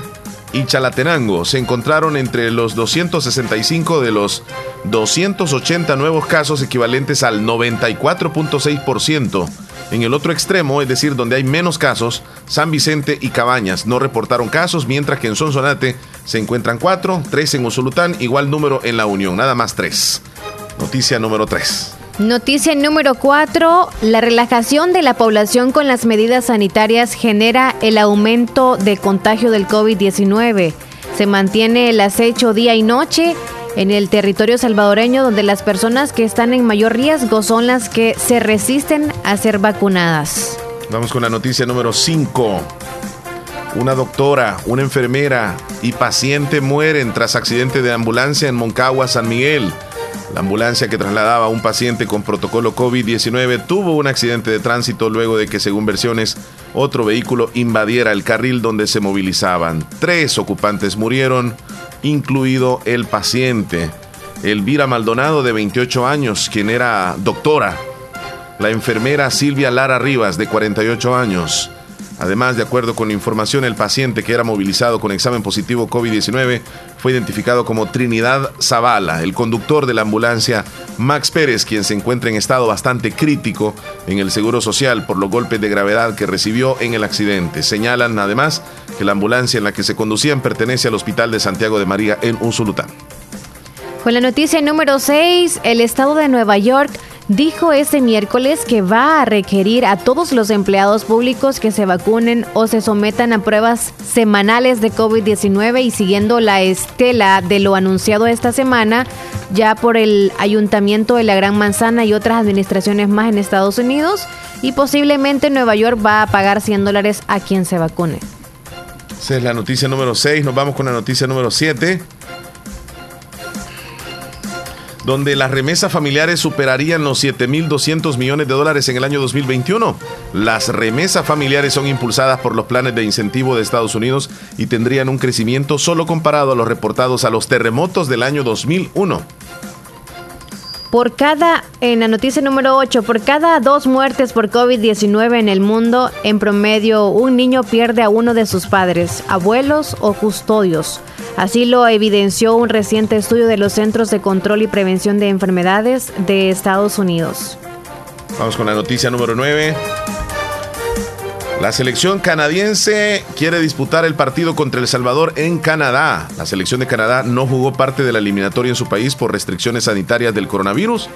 y Chalatenango se encontraron entre los 265 de los 280 nuevos casos equivalentes al 94.6%. En el otro extremo, es decir, donde hay menos casos, San Vicente y Cabañas no reportaron casos, mientras que en Sonsonate se encuentran 4, 3 en Usulután, igual número en La Unión, nada más 3. Noticia número 3. Noticia número 4. La relajación de la población con las medidas sanitarias genera el aumento de contagio del COVID-19. Se mantiene el acecho día y noche en el territorio salvadoreño donde las personas que están en mayor riesgo son las que se resisten a ser vacunadas. Vamos con la noticia número 5. Una doctora, una enfermera y paciente mueren tras accidente de ambulancia en Moncagua, San Miguel. La ambulancia que trasladaba a un paciente con protocolo COVID-19 tuvo un accidente de tránsito luego de que, según versiones, otro vehículo invadiera el carril donde se movilizaban. Tres ocupantes murieron, incluido el paciente. Elvira Maldonado, de 28 años, quien era doctora. La enfermera Silvia Lara Rivas, de 48 años. Además, de acuerdo con información, el paciente que era movilizado con examen positivo COVID-19 fue identificado como Trinidad Zavala, el conductor de la ambulancia Max Pérez, quien se encuentra en estado bastante crítico en el Seguro Social por los golpes de gravedad que recibió en el accidente. Señalan además que la ambulancia en la que se conducían pertenece al Hospital de Santiago de María en Usulután. Con la noticia número 6, el estado de Nueva York dijo este miércoles que va a requerir a todos los empleados públicos que se vacunen o se sometan a pruebas semanales de COVID-19 y siguiendo la estela de lo anunciado esta semana ya por el Ayuntamiento de la Gran Manzana y otras administraciones más en Estados Unidos y posiblemente Nueva York va a pagar 100 dólares a quien se vacune. Esa es la noticia número 6, nos vamos con la noticia número 7 donde las remesas familiares superarían los 7.200 millones de dólares en el año 2021. Las remesas familiares son impulsadas por los planes de incentivo de Estados Unidos y tendrían un crecimiento solo comparado a los reportados a los terremotos del año 2001. Por cada, en la noticia número 8, por cada dos muertes por COVID-19 en el mundo, en promedio un niño pierde a uno de sus padres, abuelos o custodios. Así lo evidenció un reciente estudio de los Centros de Control y Prevención de Enfermedades de Estados Unidos. Vamos con la noticia número 9. La selección canadiense quiere disputar el partido contra El Salvador en Canadá. La selección de Canadá no jugó parte de la eliminatoria en su país por restricciones sanitarias del coronavirus,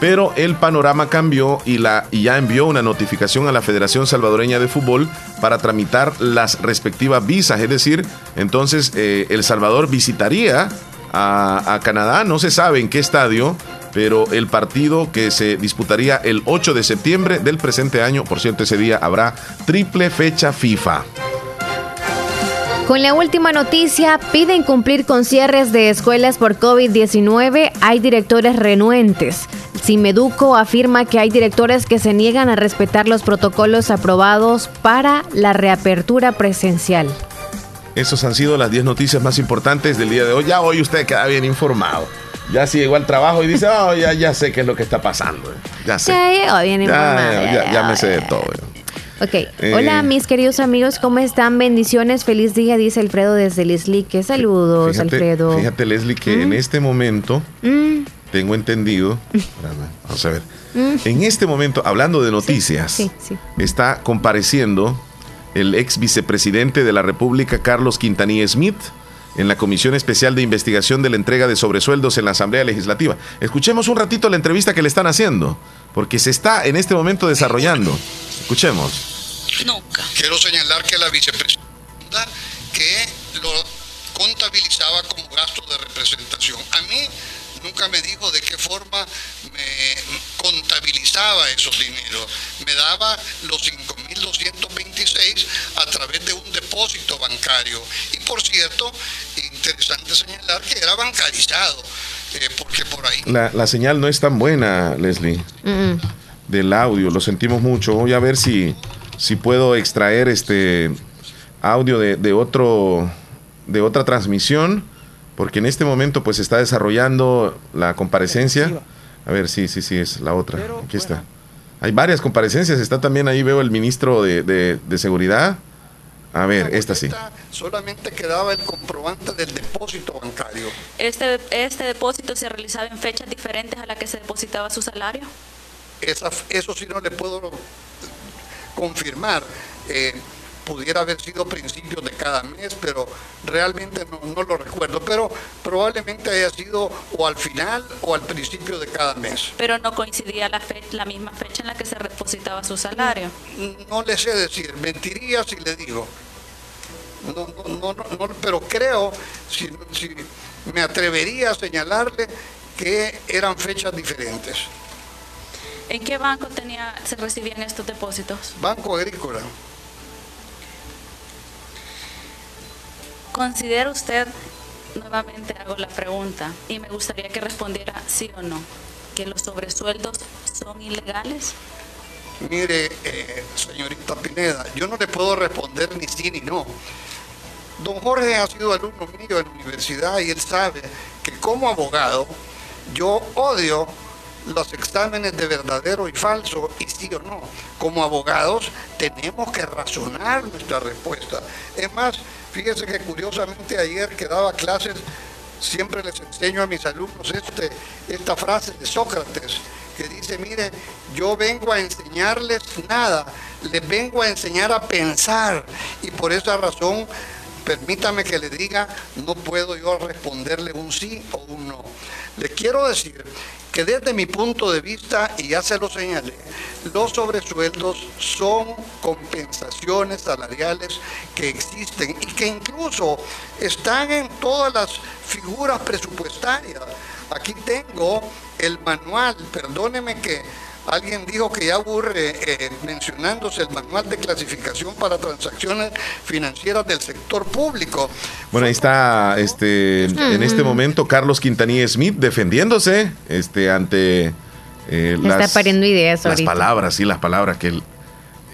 pero el panorama cambió y, la, ya envió una notificación a la Federación Salvadoreña de Fútbol para tramitar las respectivas visas. Es decir, entonces eh, El Salvador visitaría a, a Canadá, no se sabe en qué estadio, pero el partido que se disputaría el 8 de septiembre del presente año, por cierto, ese día habrá triple fecha FIFA. Con la última noticia, piden cumplir con cierres de escuelas por COVID-19. Hay directores renuentes. Simeduco afirma que hay directores que se niegan a respetar los protocolos aprobados para la reapertura presencial. Esas han sido las 10 noticias más importantes del día de hoy. Ya hoy usted queda bien informado ya si llegó al trabajo y dice, oh, ya, ya sé qué es lo que está pasando. Ya sé. Ya llegó bien ya, ya, me sé de todo. Ok, eh, hola mis queridos amigos, ¿cómo están? Bendiciones, feliz día, dice Alfredo desde Leslie. Que saludos, Alfredo. Fíjate, Leslie, que en este momento mm. Tengo entendido, vamos a ver, en este momento, hablando de noticias, está compareciendo el ex vicepresidente de la República, Carlos Quintanilla Smith en la Comisión Especial de Investigación de la Entrega de Sobresueldos en la Asamblea Legislativa. Escuchemos un ratito la entrevista que le están haciendo, porque se está en este momento desarrollando. Escuchemos. Nunca. Quiero señalar que la vicepresidenta que lo contabilizaba como gasto de representación. A mí nunca me dijo de qué forma me contabilizaba esos dineros. Me daba los 5.226 a través de un depósito bancario. Y por cierto, interesante señalar que era bancarizado, eh, porque por ahí... La, señal no es tan buena, Leslie, del audio, lo sentimos mucho. Voy a ver si, si puedo extraer este audio de, de otro de otra transmisión porque en este momento pues se está desarrollando la comparecencia. A ver, sí, sí, sí, es la otra. Aquí está. Hay varias comparecencias, está también ahí, veo el ministro de, de, Seguridad. A ver, esta sí. Solamente quedaba el comprobante del depósito bancario. ¿Este, ¿Este depósito se realizaba en fechas diferentes a las que se depositaba su salario? eso sí no le puedo confirmar. Eh, pudiera haber sido principios de cada mes, pero realmente no, lo recuerdo. Pero probablemente haya sido o al final o al principio de cada mes. Pero no coincidía la, la misma fecha en la que se depositaba su salario. No, le sé decir, mentiría si le digo. No, no, no, pero creo, si, si me atrevería a señalarle que eran fechas diferentes. ¿En qué banco tenía, se recibían estos depósitos? Banco Agrícola. ¿Considera usted, nuevamente hago la pregunta, y me gustaría que respondiera sí o no, que los sobresueldos son ilegales? Mire, eh, señorita Pineda, yo no le puedo responder ni sí ni no. Don Jorge ha sido alumno mío en la universidad y él sabe que como abogado yo odio los exámenes de verdadero y falso y sí o no. Como abogados tenemos que razonar nuestra respuesta. Es más, Fíjense que curiosamente ayer que daba clases, siempre les enseño a mis alumnos este, esta frase de Sócrates, que dice, mire, yo vengo a enseñarles nada, les vengo a enseñar a pensar. Y por esa razón, permítame que le diga, no puedo yo responderle un sí o un no. Les quiero decir que desde mi punto de vista, y ya se lo señalé, los sobresueldos son compensaciones salariales que existen y que incluso están en todas las figuras presupuestarias. Aquí tengo el manual, perdóneme que Alguien dijo que ya aburre eh, mencionándose el manual de clasificación para transacciones financieras del sector público. Bueno, ahí está este en este momento Carlos Quintanilla Smith defendiéndose este ante eh, las, pariendo ideas las palabras, sí, las palabras que él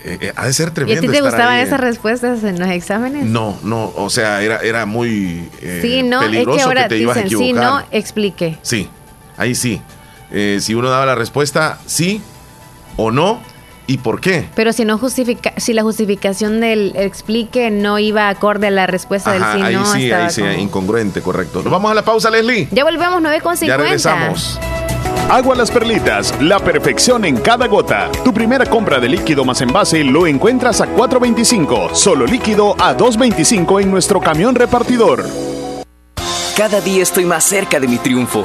eh, ha de ser tremendo. ¿Y a ti te gustaban esas respuestas en los exámenes? No, no, o sea, era, era muy sí, no, peligroso es que, ahora te dicen, Sí, no, explique. Sí, ahí sí. Eh, si uno daba la respuesta sí o no y por qué. Pero si no justifica, si la justificación del explique no iba acorde a la respuesta del sí, ahí Sí, ahí sí, incongruente, correcto. Nos vamos a la pausa, Leslie. Ya volvemos 9.50. Ya regresamos. Agua Las Perlitas, la perfección en cada gota. Tu primera compra de líquido más envase lo encuentras a 4.25, solo líquido a 2.25 en nuestro camión repartidor. Cada día estoy más cerca de mi triunfo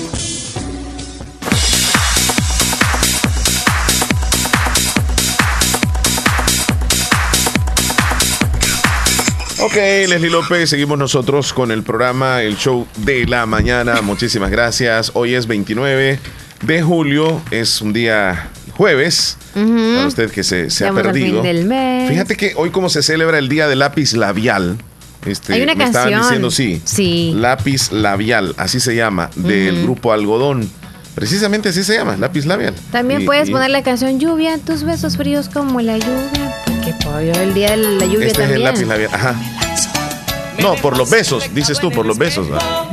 Ok, Leslie López, seguimos nosotros con el programa El Show de la Mañana. Muchísimas gracias. Hoy es 29 de julio, es un día jueves. Para usted que se, ha perdido. Fíjate que hoy como se celebra el Día del Lápiz Labial. Este, Hay una me canción. estaban diciendo sí. Sí. Lápiz labial, así se llama, del grupo Algodón. Precisamente así se llama, lápiz labial. También Y- puedes y poner la canción Lluvia, tus besos fríos como la lluvia. Que pollo, el día de la lluvia Este es también. el lápiz labial. Ajá. No, por los besos, dices tú, por los besos.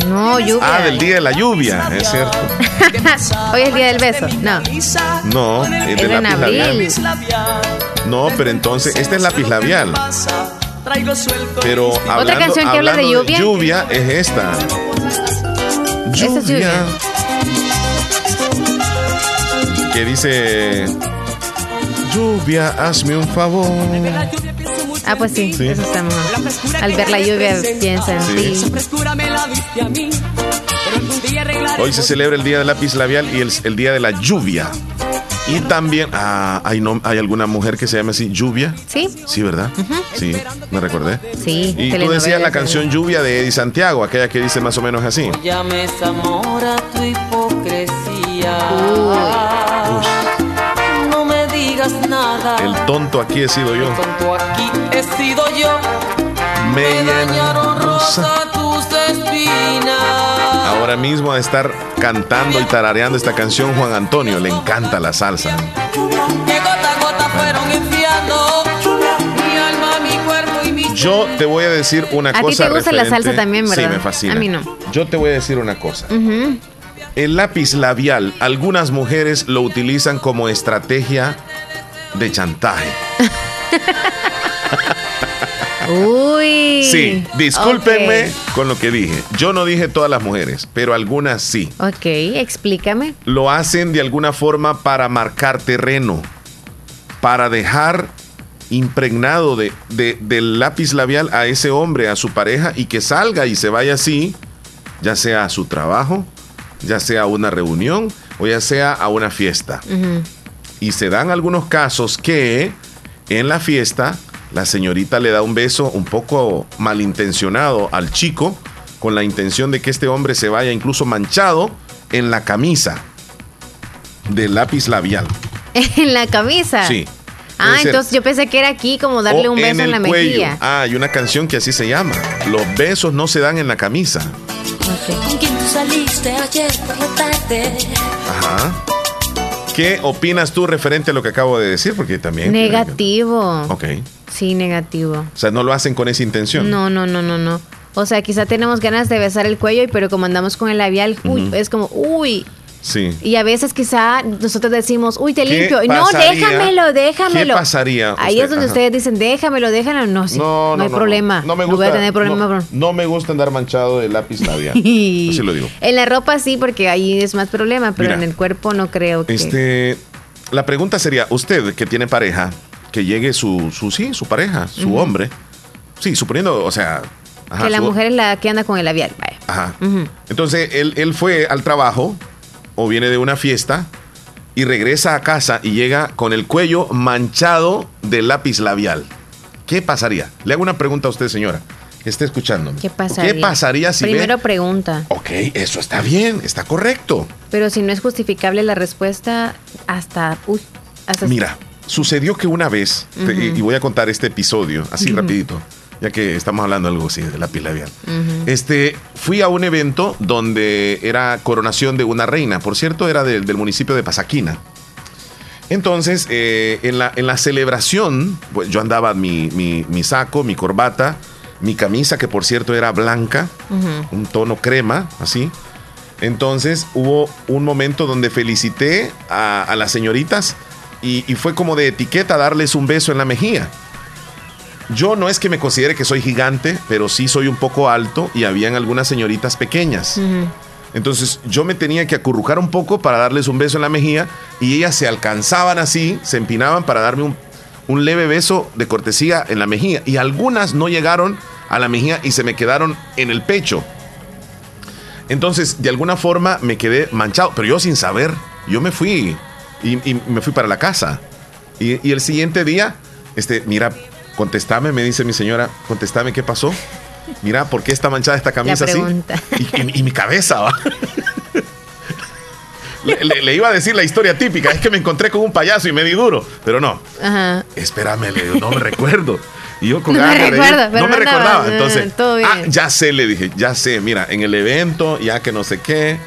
No, lluvia. Ah, del día de la lluvia, es cierto. Hoy es el día del beso. No. No, el de en lápiz abril. labial. No, pero entonces, este es lápiz labial. Pero hablando, canción que habla de lluvia. lluvia es esta. Esa es lluvia. Que dice. Lluvia, hazme un favor. Ah, pues sí, eso está mejor. Al ver la lluvia piensa en Sí. ti. a. Hoy se celebra el día del lápiz labial y el, el día de la lluvia. Y también, ah, ¿hay, no, ¿hay alguna mujer que se llame así? ¿Lluvia? Sí. Sí, ¿verdad? Sí, me recordé. Sí. Y tú decías la canción Lluvia de Eddie Santiago, aquella que dice más o menos así. Ya me desamora tu hipocresía. No me digas nada. El tonto aquí he sido yo. El tonto aquí he sido yo. Me dañaron rosa tus espinas. Ahora mismo a estar cantando y tarareando esta canción Juan Antonio, le encanta la salsa. Que gota a gota fueron enfriando mi alma, mi cuerpo y mi Yo te voy a decir una A ti cosa. te gusta la salsa también, ¿verdad? Sí, me fascina. A mí no. Yo te voy a decir una cosa. El lápiz labial, algunas mujeres lo utilizan como estrategia de chantaje. Uy. Sí, discúlpenme con lo que dije. Yo no dije todas las mujeres, pero algunas sí. Ok, explícame. Lo hacen de alguna forma para marcar terreno, para dejar impregnado de, de- del lápiz labial a ese hombre, a su pareja, y que salga y se vaya así, ya sea a su trabajo, ya sea a una reunión o ya sea a una fiesta. Y se dan algunos casos que en la fiesta la señorita le da un beso un poco malintencionado al chico con la intención de que este hombre se vaya incluso manchado en la camisa del lápiz labial. En la camisa. Sí. Ah, Puede ser. entonces yo pensé que era aquí como darle O un beso en, el la cuello. mejilla. Ah, hay una canción que así se llama. Los besos no se dan en la camisa. ¿Con quién tú saliste ayer por la tarde? Ajá. ¿Qué opinas tú referente a lo que acabo de decir? Porque también. Negativo. Ok. Sí, negativo. O sea, no lo hacen con esa intención. No, no, no, no, no. O sea, quizá tenemos ganas de besar el cuello, pero como andamos con el labial, uy, es como, uy. Sí. Y a veces quizá nosotros decimos, uy, te ¿Qué limpio. No, pasaría? déjamelo, déjamelo. ¿Qué pasaría? Ahí usted? es donde Ajá. ustedes dicen, déjamelo, déjamelo. No, sí, no, No, hay problema. No me voy gusta. a tener problema. no, no me gusta andar manchado de lápiz labial. Así lo digo. En la ropa sí, porque ahí es más problema, pero Mira, en el cuerpo no creo que. Este, la pregunta sería, usted que tiene pareja, que llegue su, su sí, su pareja, su hombre. Sí, suponiendo, o sea. ajá, que la mujer es la que anda con el labial. Vaya. Ajá. Entonces, él, él fue al trabajo o viene de una fiesta y regresa a casa y llega con el cuello manchado de lápiz labial. ¿Qué pasaría? Le hago una pregunta a usted, señora, que esté escuchando. ¿Qué pasaría? ¿Qué pasaría si ve- Primero pregunta. Ok, eso está bien, está correcto. Pero si no es justificable la respuesta, hasta. Uy, hasta Mira, sucedió que una vez, te- y voy a contar este episodio así rapidito, ya que estamos hablando de algo así, de lápiz labial. Ujú. Este, fui a un evento donde era coronación de una reina, por cierto, era del, del municipio de Pasaquina. Entonces, eh, en, la, en la celebración, pues yo andaba mi, mi- mi saco, mi corbata, mi camisa, que por cierto era blanca, un tono crema, así. Entonces hubo un momento donde felicité a, a las señoritas y, y fue como de etiqueta darles un beso en la mejilla. Yo no es que me considere que soy gigante, pero sí soy un poco alto y habían algunas señoritas pequeñas. Entonces yo me tenía que acurrucar un poco para darles un beso en la mejilla y ellas se alcanzaban así, se empinaban para darme un, un leve beso de cortesía en la mejilla. Y algunas no llegaron a la mejilla y se me quedaron en el pecho. Entonces, de alguna forma me quedé manchado, pero yo sin saber, yo me fui y, y me fui para la casa. Y, y el siguiente día, este, mira, contestame, me dice mi señora, contestame qué pasó. Mira, ¿por qué está manchada esta camisa así? Y, y- y mi cabeza, va. Le, le- le iba a decir la historia típica, es que me encontré con un payaso y me di duro, pero no, Ajá. espérame, le digo, no me recuerdo. Y yo con No me de pero no me no andaba, recordaba. Entonces, bien. ah, ya sé, le dije, ya sé, mira, en el evento, ya que no sé qué,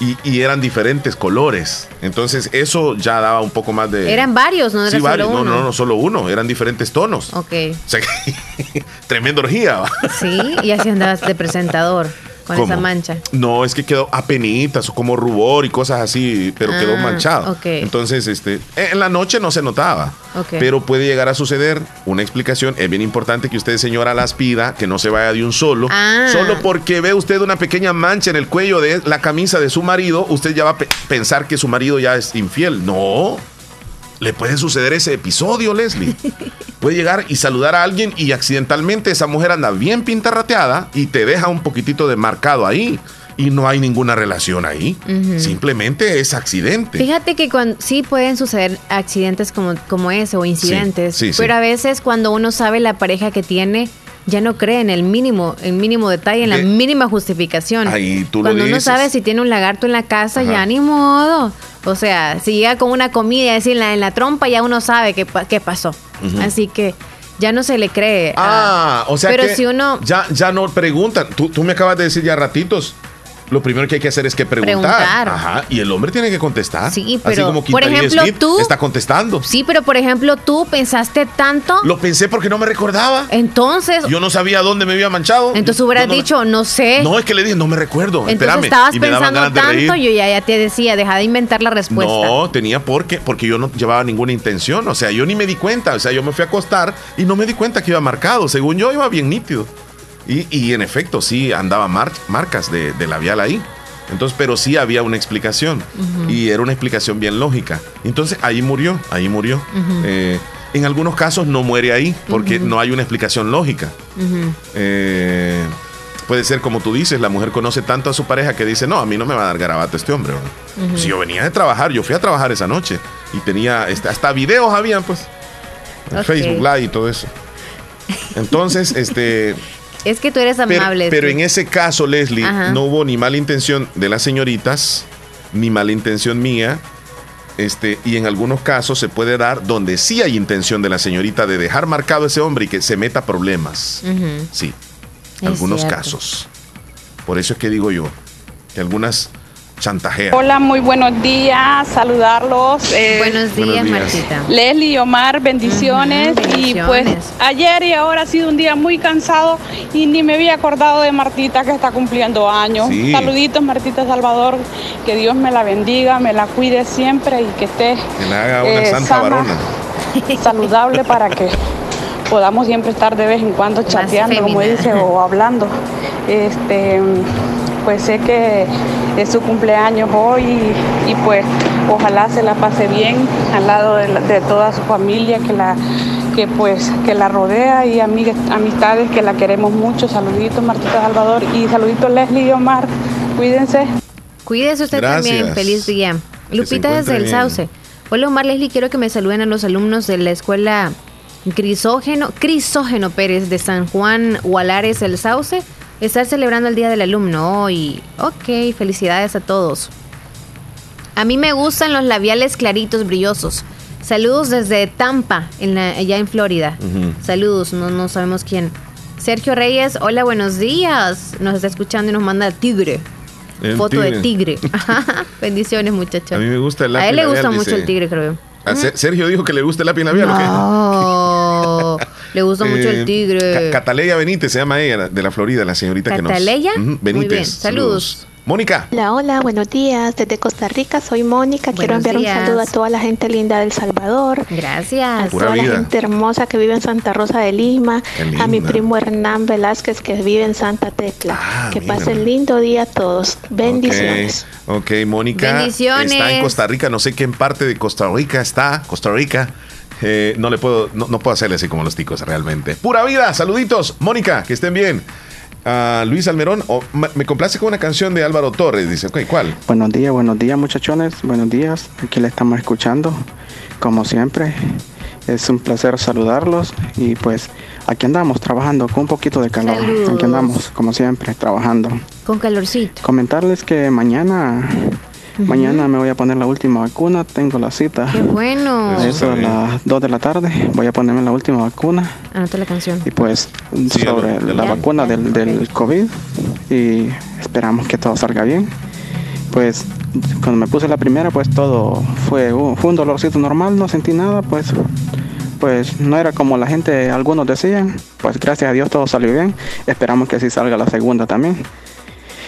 y, y eran diferentes colores. Entonces, eso ya daba un poco más de. Eran varios, no era Sí, solo varios. No, uno. no, no, solo uno, eran diferentes tonos. Ok. O sea, que- tremenda orgía. Sí, y así andabas de presentador con ¿Cómo? esa mancha. No, es que quedó apenitas o como rubor y cosas así, pero quedó Ah, manchado. ok. Entonces, este, en la noche no se notaba, Ok. pero puede llegar a suceder. Una explicación, es bien importante que usted, señora, las pida, que no se vaya de un solo. Ah. Solo porque ve usted una pequeña mancha en el cuello de la camisa de su marido, usted ya va a pe- pensar que su marido ya es infiel. No. Le puede suceder ese episodio, Leslie. Puede llegar y saludar a alguien y accidentalmente esa mujer anda bien pintarrateada y te deja un poquitito de marcado ahí. y no hay ninguna relación ahí. Simplemente es accidente. Fíjate que cuando, sí pueden suceder accidentes como, como ese o incidentes, pero a veces cuando uno sabe la pareja que tiene, ya no cree en el mínimo, el mínimo detalle, en la mínima justificación. Ahí tú Cuando uno sabe si tiene un lagarto en la casa, ya ni modo. O sea, si llega con una comida así en la, en la trompa, ya uno sabe qué, qué pasó. Así que ya no se le cree. Ah, o sea pero si uno ya ya no preguntan. Tú, tú me acabas de decir ya ratitos lo primero que hay que hacer es que preguntar. Ajá, y el hombre tiene que contestar. Sí, pero Así como por ejemplo, tú está contestando. Sí, pero por ejemplo, tú pensaste tanto. Lo pensé porque no me recordaba. Entonces, yo no sabía dónde me había manchado. Entonces hubieras dicho, no sé. No, es que le dije, no me recuerdo. Entonces espérame. estabas pensando tanto, yo ya, ya te decía, deja de inventar la respuesta. No, tenía porque porque yo no llevaba ninguna intención, o sea, yo ni me di cuenta, o sea, yo me fui a acostar y no me di cuenta que iba marcado, según yo iba bien nítido. Y, en efecto, sí andaba marcas de, de labial ahí. Entonces, pero sí había una explicación y era una explicación bien lógica. Entonces ahí murió, ahí murió. Eh, en algunos casos no muere ahí porque no hay una explicación lógica. Eh, puede ser como tú dices, la mujer conoce tanto a su pareja que dice, no, a mí no me va a dar garabato este hombre. Si yo venía de trabajar, yo fui a trabajar esa noche y tenía, este, hasta videos habían pues, en Facebook Live y todo eso. Entonces, este... Es que tú eres amable. Pero, en ese caso, Leslie, no hubo ni mala intención de las señoritas, ni mala intención mía. Este, y en algunos casos se puede dar donde sí hay intención de la señorita de dejar marcado a ese hombre y que se meta problemas. Sí, algunos casos. Por eso es que digo yo, que algunas chantajea. Hola, muy buenos días, saludarlos. Eh, buenos, días, Martita. Leslie y Omar, bendiciones. Y pues ayer y ahora ha sido un día muy cansado y ni me había acordado de Martita que está cumpliendo años. Saluditos, Martita Salvador, que Dios me la bendiga, me la cuide siempre y que esté que le haga una eh, santa varona. saludable para que podamos siempre estar de vez en cuando chateando, como dice, o hablando. Este, pues sé que es su cumpleaños hoy y, pues ojalá se la pase bien al lado de, toda su familia que la que pues que la rodea y amistades que la queremos mucho. Saluditos Martita Salvador y saluditos Leslie y Omar. Cuídense. Cuídese usted también. Feliz día. Lupita desde el Sauce. Hola Omar Leslie, quiero que me saluden a los alumnos de la escuela Crisógeno, Crisógeno Pérez de San Juan Hualares el Sauce Estar celebrando el Día del Alumno hoy. Ok, felicidades a todos. A mí me gustan los labiales claritos, brillosos. Saludos desde Tampa, en allá en Florida. Saludos, no, no sabemos quién. Sergio Reyes, hola, buenos días. Nos está escuchando y nos manda tigre. Foto de tigre. Bendiciones, muchachos. A mí me gusta el lápiz A él le gusta mucho el tigre, creo yo. Sergio dijo que le gusta el lápiz labial. No. Le gusta mucho el eh, tigre. Cataleya Benítez se llama ella, de la Florida, la señorita que nos. ¿Cataleya? Benítez. Saludos. Mónica. Hola, hola, buenos días. Desde Costa Rica soy Mónica. Quiero enviar un saludo a toda la gente linda del Salvador. Gracias. A toda la gente hermosa que vive en Santa Rosa de Lima. A mi primo Hernán Velázquez que vive en Santa Tecla. Ah, que pasen lindo día a todos. Bendiciones. Ok, Mónica. Bendiciones. Está en Costa Rica. No sé qué en parte de Costa Rica está. Costa Rica. Eh, no le puedo, no, puedo hacerle así como los ticos realmente. Pura vida, saluditos, Mónica, que estén bien. Uh, Luis Almerón, me complace con una canción de Álvaro Torres, dice, ok, ¿cuál? Buenos días, buenos días muchachones, buenos días, aquí le estamos escuchando, como siempre, es un placer saludarlos y pues aquí andamos trabajando con un poquito de calor, aquí andamos como siempre trabajando. Con calorcito. Comentarles que mañana Mañana me voy a poner la última vacuna, tengo la cita. Qué bueno. Eso a las 2 de la tarde voy a ponerme la última vacuna. Anota la canción. Y pues sobre la vacuna del, del COVID y esperamos que todo salga bien. Pues cuando me puse la primera pues todo fue, fue un dolorcito normal, no sentí nada, pues pues no era como la gente, algunos decían, pues gracias a Dios todo salió bien, esperamos que así salga la segunda también.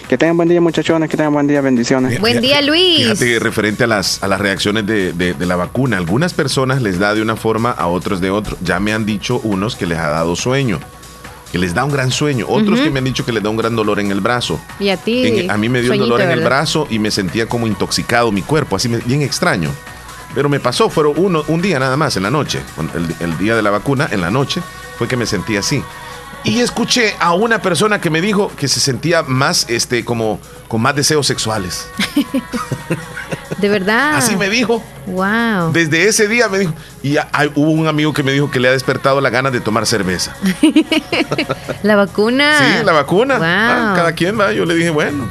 Que tengan buen día, muchachones, que tengan buen día, bendiciones. Buen día, Luis. Fíjate, referente a las, a las reacciones de, la vacuna, algunas personas les da de una forma, a otros de otro. Ya me han dicho unos que les ha dado sueño que les da un gran sueño. Otros que me han dicho que les da un gran dolor en el brazo. Y a ti. a mí me dio un dolor en el brazo y me sentía como intoxicado mi cuerpo, así bien extraño. Pero me pasó, fueron uno, un día nada más, en la noche. El, el, día de la vacuna, en la noche, fue que me sentí así. Y escuché a una persona que me dijo que se sentía más, este, como con más deseos sexuales. De verdad. Así me dijo. Wow. Desde ese día me dijo. Y hubo un amigo que me dijo que le ha despertado la gana de tomar cerveza. la vacuna. Sí, la vacuna. Ah, cada quien va. Yo le dije, bueno.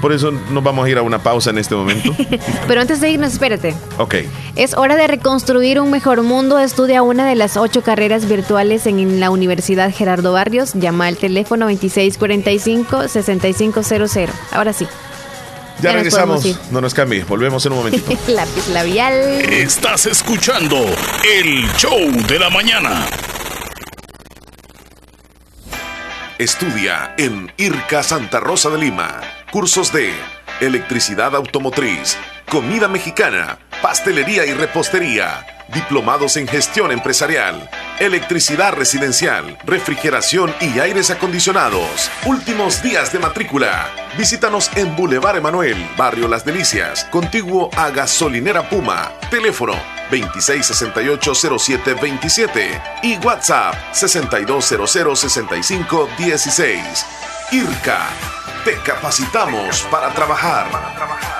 Por eso nos vamos a ir a una pausa en este momento. Pero antes de irnos, espérate. Ok. Es hora de reconstruir un mejor mundo. Estudia una de las ocho carreras virtuales en la Universidad Gerardo Barrios. Llama al teléfono 2645-6500. Ahora sí. Ya, regresamos. no nos cambie. Volvemos en un momentito. Lápiz labial. Estás escuchando el show de la mañana. Estudia en IRCA Santa Rosa de Lima. Cursos de electricidad automotriz, comida mexicana, pastelería y repostería, diplomados en gestión empresarial, electricidad residencial, refrigeración y aires acondicionados. Últimos días de matrícula. Visítanos en Boulevard Emanuel, Barrio Las Delicias, contiguo a Gasolinera Puma. Teléfono 2668-0727 y WhatsApp 6200-6516. IRCA. Te capacitamos para trabajar.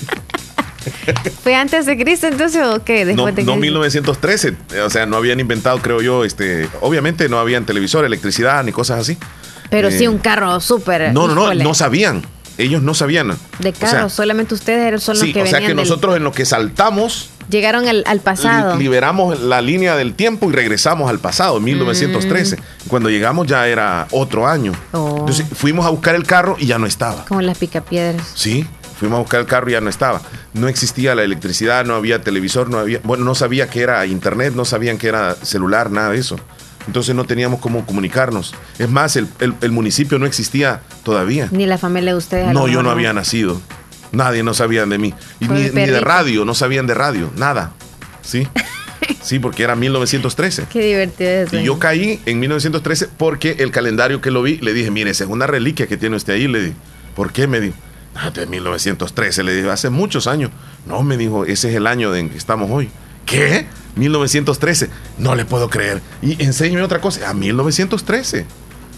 ¿Fue antes de Cristo entonces o qué? No, Después de no Cristo? 1913, o sea, no habían inventado, creo yo, este, obviamente no habían televisor, electricidad ni cosas así. Pero Eh, sí un carro súper. No, no, no, no sabían. Ellos no sabían. De O sea, carro, solamente ustedes son los sí, que o sea venían que del- nosotros en lo que saltamos, llegaron al, al pasado. li- liberamos la línea del tiempo y regresamos al pasado, en 1913. Cuando llegamos ya era otro año. Mm. Oh. Entonces fuimos a buscar el carro y ya no estaba. Como las picapiedras. Sí, fuimos a buscar el carro y ya no estaba. No existía la electricidad, no había televisor, no había, bueno, no sabía que era internet, no sabían que era celular, nada de eso. Entonces no teníamos cómo comunicarnos. Es más, el, el- el municipio no existía todavía. Ni la familia de ustedes. No, yo no había nacido. Nadie no sabía de mí. Y ni, de radio, no sabían de radio, nada. ¿Sí? Sí, porque era 1913. Qué divertido eso. Y yo caí en 1913 porque el calendario que lo vi, le dije, mire, esa es una reliquia que tiene usted ahí. Le dije, ¿por qué? Me dijo, de 1913. Le dije, hace muchos años. No, me dijo, ese es el año en que estamos hoy. ¿Qué? 1913. No le puedo creer. Y enséñame otra cosa. A 1913.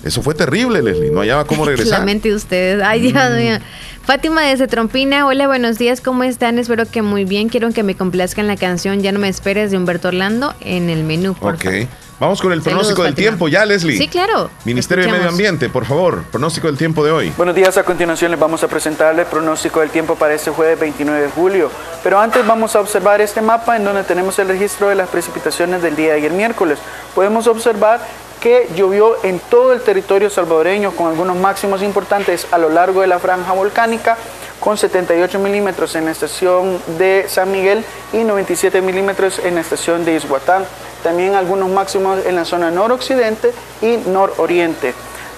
Eso fue terrible, Leslie. No hallaba cómo regresar. mente de ustedes. Ay, Dios Mm. mío. Fátima desde Trompina. Hola, buenos días. ¿Cómo están? Espero que muy bien. Quiero que me complazcan la canción Ya no me esperes de Humberto Orlando en el menú, por Ok. favor. Vamos con el Saludos, pronóstico del Fátima. tiempo. Ya, Leslie. Sí, claro. Ministerio de Medio. Ambiente, por favor. Pronóstico del tiempo de hoy. Buenos días, a continuación les vamos a presentar el pronóstico del tiempo para este jueves 29 de julio. Pero antes vamos a observar este mapa en donde tenemos el registro de las precipitaciones del día de ayer miércoles. Podemos observar que llovió en todo el territorio salvadoreño con algunos máximos importantes a lo largo de la franja volcánica con 78 milímetros en la estación de San Miguel y 97 milímetros en la estación de Izhuatán. También algunos máximos en la zona noroccidente y nororiente.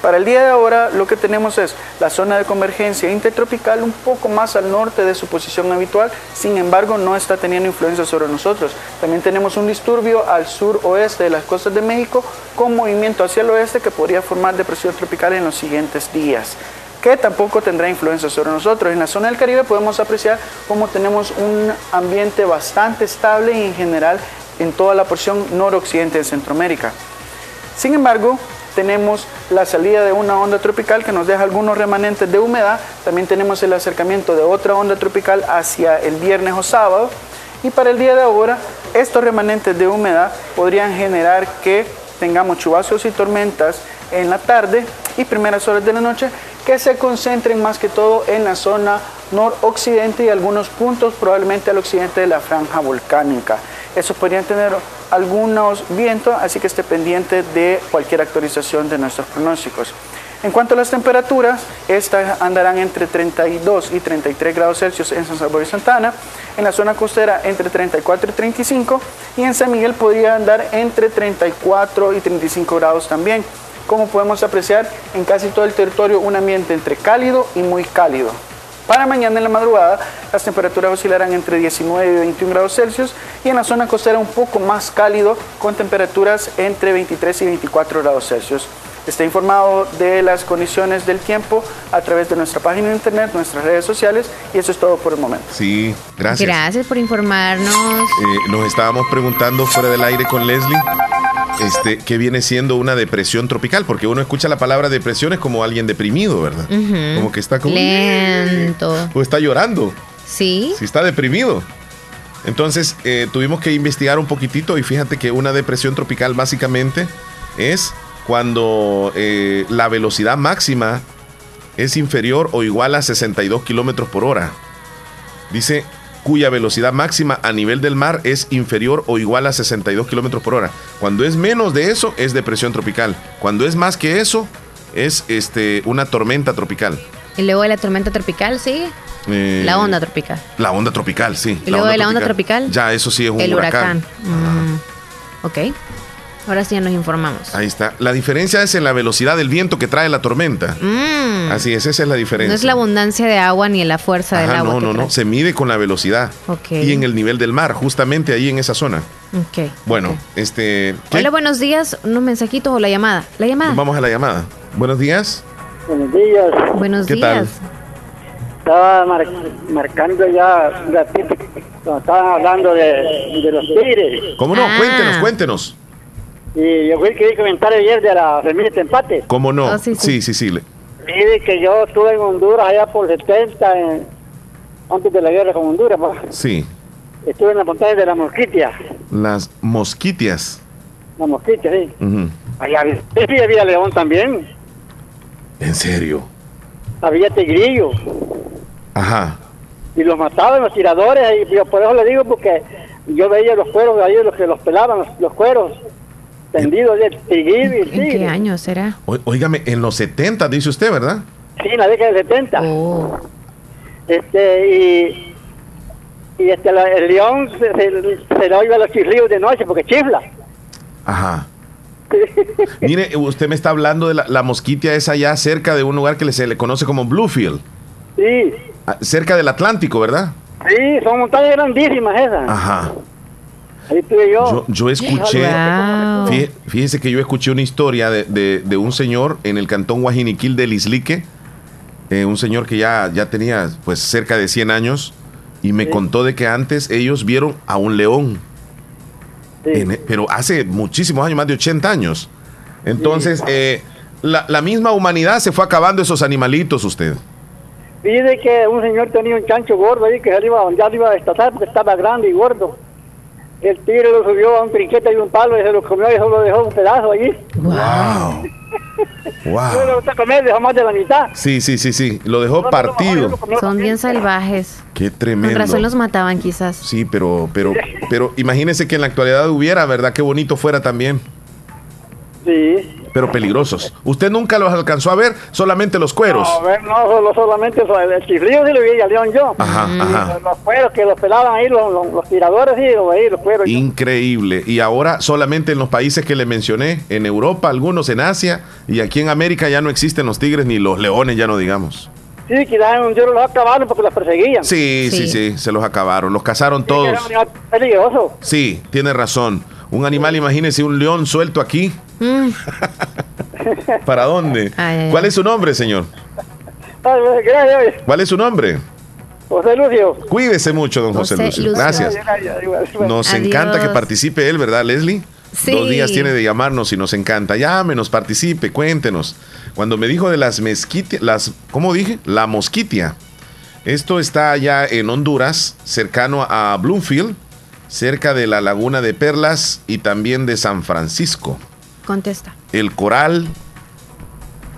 Para el día de ahora lo que tenemos es la zona de convergencia intertropical un poco más al norte de su posición habitual, sin embargo no está teniendo influencia sobre nosotros. También tenemos un disturbio al sur-oeste de las costas de México con movimiento hacia el oeste que podría formar depresión tropical en los siguientes días que tampoco tendrá influencia sobre nosotros. En la zona del Caribe podemos apreciar cómo tenemos un ambiente bastante estable y en general en toda la porción noroccidente de Centroamérica. Sin embargo, tenemos la salida de una onda tropical que nos deja algunos remanentes de humedad. También tenemos el acercamiento de otra onda tropical hacia el viernes o sábado. Y para el día de ahora, estos remanentes de humedad podrían generar que tengamos chubascos y tormentas en la tarde y primeras horas de la noche que se concentren más que todo en la zona noroccidente y algunos puntos probablemente al occidente de la franja volcánica. Esos podrían tener algunos vientos, así que esté pendiente de cualquier actualización de nuestros pronósticos. En cuanto a las temperaturas, estas andarán entre 32 y 33 grados Celsius en San Salvador y Santana, en la zona costera entre 34 y 35 y en San Miguel podría andar entre 34 y 35 grados también. Como podemos apreciar, en casi todo el territorio un ambiente entre cálido y muy cálido. Para mañana en la madrugada, las temperaturas oscilarán entre 19 y 21 grados Celsius y en la zona costera un poco más cálido con temperaturas entre 23 y 24 grados Celsius. Está informado de las condiciones del tiempo a través de nuestra página de internet, nuestras redes sociales y eso es todo por el momento. Sí, gracias. Gracias por informarnos. Eh, nos estábamos preguntando fuera del aire con Leslie este, qué viene siendo una depresión tropical, porque uno escucha la palabra depresión es como alguien deprimido, ¿verdad? Como que está como... Lento. O está llorando. Sí. Si está deprimido. Entonces eh, tuvimos que investigar un poquitito y fíjate que una depresión tropical básicamente es cuando eh, la velocidad máxima es inferior o igual a 62 kilómetros por hora. Dice cuya velocidad máxima a nivel del mar es inferior o igual a 62 kilómetros por hora. Cuando es menos de eso, es depresión tropical. Cuando es más que eso, es este, una tormenta tropical. Y luego de la tormenta tropical, sí. Eh, la onda tropical. La onda tropical, sí. Y luego de la onda tropical. Ya, eso sí es un el huracán. Mm, ok. Ahora sí ya nos informamos. Ahí está. La diferencia es en la velocidad del viento que trae la tormenta. Mm. Así es, esa es la diferencia. No es la abundancia de agua ni la fuerza del agua. No, no, trae. no. Se mide con la velocidad. Ok. Y en el nivel del mar, justamente ahí en esa zona. Ok. Bueno, este. ¿qué? Hola, buenos días. Unos mensajitos o la llamada. La llamada. Vamos a la llamada. Buenos días. Buenos días. Buenos ¿Qué días. Estaba mar- marcando ya un ratito cuando estaban hablando de, de los tigres. ¿Cómo no? Ah. Cuéntenos, cuéntenos. Y yo fui el que di comentario ayer de la familia de empate. ¿Cómo no? Oh, sí, sí, sí. sí, sí. le- Mire que yo estuve en Honduras allá por 70, en- antes de la guerra con Honduras. pues. Sí. Estuve en la montaña de la Mosquitia. Las mosquitias. La Mosquitia, sí. Ujú. Allá había, sí, había león también. En serio. Había tigrillo. Ajá. y los mataban los tiradores y yo por eso le digo porque yo veía los cueros de ahí los que los pelaban los, los cueros tendidos del tigrillo y el ¿En qué año será? Óigame, en los 70, dice usted, ¿verdad? sí en la década del 70 Oh. este y y este la- el león se, se, se le oye a los chiflidos de noche porque chifla Ajá. Mire, usted me está hablando de la, la mosquitia esa allá cerca de un lugar que le- se le conoce como Bluefield. sí Ah, Cerca del Atlántico, ¿verdad? sí son montañas grandísimas esas Ajá. ahí estuve yo Yo, yo escuché, Wow. Fíjese, fíjese que yo escuché una historia de, de- de un señor en el cantón Guajiniquil del Islique, eh, un señor que ya, ya tenía pues cerca de 100 años, y me contó de que antes ellos vieron a un león, En- e, pero hace muchísimos años, más de 80 años. Entonces, eh, la, la misma humanidad se fue acabando esos animalitos, usted. Dice que un señor tenía un chancho gordo ahí que ya lo iba, ya lo iba a destazar porque estaba grande y gordo. El tigre lo subió a un trinquete y un palo y se lo comió y eso lo dejó un pedazo allí. Wow. No Wow. lo gusta comer, dejó más de la mitad. Sí, sí, sí, sí. Lo dejó partido. Son bien salvajes. Qué Con tremendo. razón los mataban quizás. Sí, pero, pero, pero imagínese que en la actualidad hubiera, ¿verdad? Qué bonito fuera también. Sí. Pero peligrosos. Usted nunca los alcanzó a ver, solamente los cueros. No, a ver, no, solo, solamente eso, el, chiflido sí lo vi al león yo. Ajá, Y ajá. Los, cueros que los pelaban ahí, los, los, los tiradores sí, los los cueros. Increíble. Y ahora solamente en los países que le mencioné, en Europa, algunos en Asia, y aquí en América ya no existen los tigres ni los leones, ya no digamos. Sí, quizás tiro los acabaron porque los perseguían. Sí, sí, sí, se los acabaron. Los cazaron todos. Era peligroso. Sí, tiene razón. Un animal, imagínese un león suelto aquí. Mm. ¿Para dónde? Ay, ay, ¿Cuál es su nombre, señor? Ay, Gracias, ¿Cuál es su nombre? José Lucio. Cuídese mucho, don José, José Lucio. Lucio. Gracias. Nos Adiós. encanta que participe él, ¿verdad, Leslie? Sí. Dos días tiene de llamarnos y nos encanta. Llámenos, participe, cuéntenos. Cuando me dijo de las mezquitias, las, ¿cómo dije? La mosquitia. Esto está allá en Honduras, cercano a Bloomfield, cerca de la laguna de Perlas y también de San Francisco. Contesta. El coral,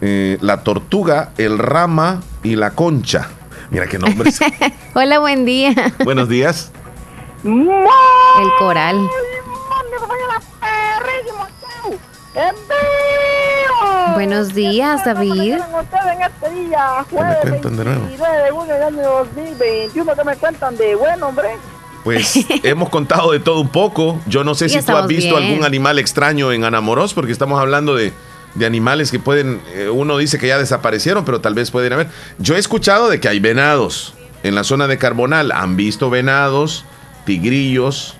eh, la tortuga, el rama y la concha. Mira qué nombres. Hola, buen día. Buenos días. El coral. Buenos días, David. en este día, jueves cuentan de nuevo? 29 de junio del año 2021, que me cuentan de bueno, hombre. Pues hemos contado de todo un poco. Yo no sé si tú has visto bien. algún animal extraño en Anamoros, porque estamos hablando de, de animales que pueden, eh, uno dice que ya desaparecieron, pero tal vez pueden haber. Yo he escuchado de que hay venados en la zona de Carbonal. Han visto venados, tigrillos,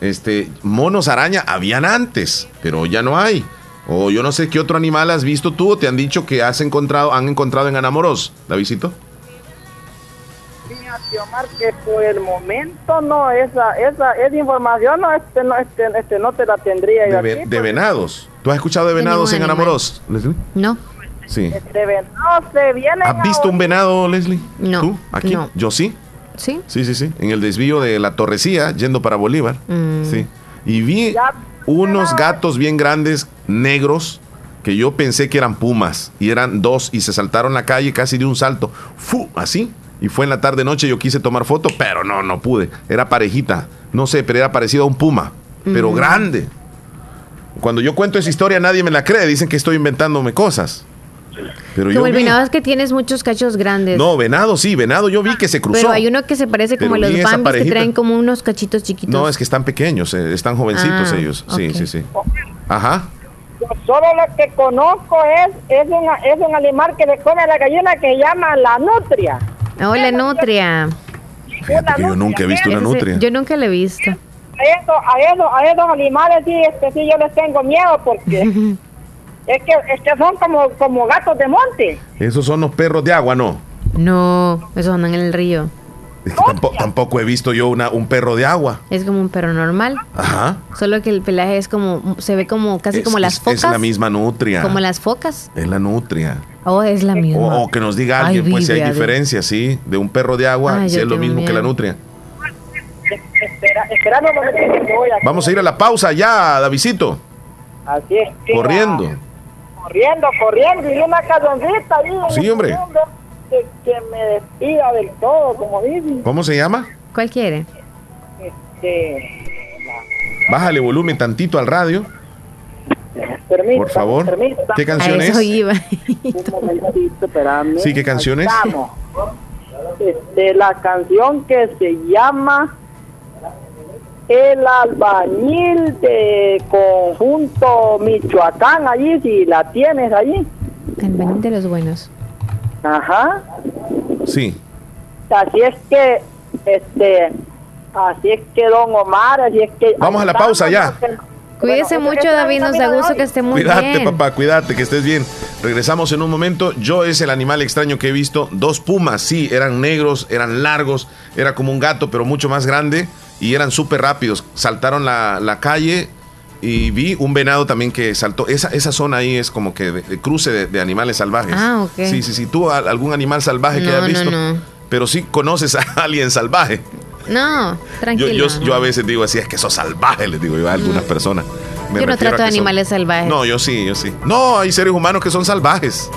este, monos araña, habían antes, pero ya no hay. O yo no sé qué otro animal has visto tú o te han dicho que has encontrado, han encontrado en Anamoros, Davidito. Fíjate, Omar, que por el momento no, esa, esa, esa información no, este, no, este, este, no te la tendría yo De, aquí, de venados. ¿Tú has escuchado de venados en. Anamoros, Leslie? No. Sí. De venados se vienen ¿Has visto un venado, Leslie? No, ¿Tú? ¿Aquí? no. Yo sí. ¿Sí? Sí, sí, sí. En el desvío de la Torrecía, yendo para Bolívar. Mm. Sí. Y vi unos gatos bien grandes, negros, que yo pensé que eran pumas. Y eran dos y se saltaron la calle casi de un salto. ¡Fu! Así. Y fue en la tarde noche, yo quise tomar foto, pero no, no pude. Era parejita. No sé, pero era parecido a un puma. Pero grande. Cuando yo cuento esa historia nadie me la cree. Dicen que estoy inventándome cosas. Pero yo Como el vi- venado es que tienes muchos cachos grandes. No, venado sí, venado yo vi que se cruzó. Pero hay uno que se parece como Pero a los bambis que traen como unos cachitos chiquitos. No, es que están pequeños, eh, están jovencitos Ah, ellos. Sí, sí, sí. Ajá. Yo solo lo que conozco es, es, una, es un animal que le come a la gallina que llama la nutria. Hola, nutria. Fíjate que yo nunca he visto una nutria. Yo nunca la he visto. A, eso, a, eso, a esos animales sí, este, sí yo les tengo miedo porque es que, es que son como, como gatos de monte. Esos son los perros de agua, ¿no? No, esos andan en el río. Es que tampoco, tampoco he visto yo una, un perro de agua. Es como un perro normal. Ajá. Solo que el pelaje es como, se ve como casi Es- como las es- focas. Es la misma nutria. Como las focas. Es la nutria. Oh, es la misma. O, o que nos diga Ay, alguien, pues si hay diferencia, sí, de un perro de agua, Ay, si es lo mismo que la nutria. Espera, esperando un momentito que voy a... Vamos a ir a la pausa ya, Davidito. Así es. Corriendo. corriendo, corriendo. Y una calzoncita ahí. Sí, el hombre. Que, que me despida del todo, como dicen. ¿Cómo se llama? ¿Cuál quiere? Este, Bájale volumen tantito al radio. permítame, Por favor. permítame. ¿Qué canción es? iba. Un momentito, espérame. Sí, ¿qué canción es? Este, la canción que se llama El albañil de conjunto Michoacán, allí, si la tienes allí. El bañil de los buenos. Ajá. Sí. Así es que, este, así es que don Omar, así es que... Vamos a la pausa ya. Cuídese Bueno, mucho, David. Nos da gusto que esté muy cuídate, bien. papá, cuídate, que estés bien. Regresamos en un momento. Yo es el animal extraño que he visto. Dos pumas, sí, eran negros, eran largos, era como un gato, pero mucho más grande y eran súper rápidos. Saltaron la, la calle y vi un venado también que saltó. Esa, esa zona ahí es como que de, de cruce de, de animales salvajes. Ah, ok. Sí, sí, sí. ¿Tú a- algún animal salvaje que hayas visto? no. Pero sí conoces a alguien salvaje. No, tranquilo. yo, yo a veces digo así, es que sos salvaje, les digo yo a algunas personas. Me Yo no trato de son- animales salvajes. No, yo sí, yo sí. No, hay seres humanos que son salvajes.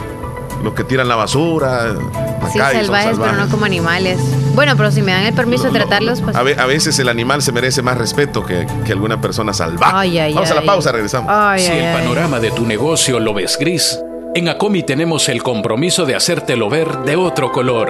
Los que tiran la basura, Sí, son salvajes, pero salvajes. no como animales. Bueno, pero si me dan el permiso de tratarlos, pues. A, ve- a veces el animal se merece más respeto que, que alguna persona salvaje. Ay, ay, Vamos a la ay. pausa, regresamos. Ay, Si ay, el ay. panorama de tu negocio lo ves gris, en Acomi tenemos el compromiso de hacértelo ver de otro color.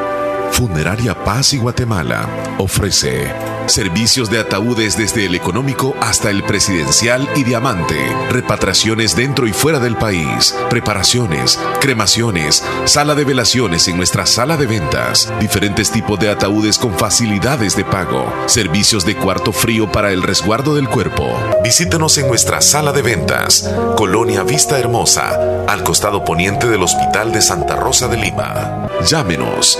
Funeraria Paz y Guatemala ofrece servicios de ataúdes desde el económico hasta el presidencial y diamante, repatriaciones dentro y fuera del país, preparaciones, cremaciones, sala de velaciones en nuestra sala de ventas, diferentes tipos de ataúdes con facilidades de pago, servicios de cuarto frío para el resguardo del cuerpo. Visítenos en nuestra sala de ventas, Colonia Vista Hermosa, al costado poniente del Hospital de Santa Rosa de Lima. Llámenos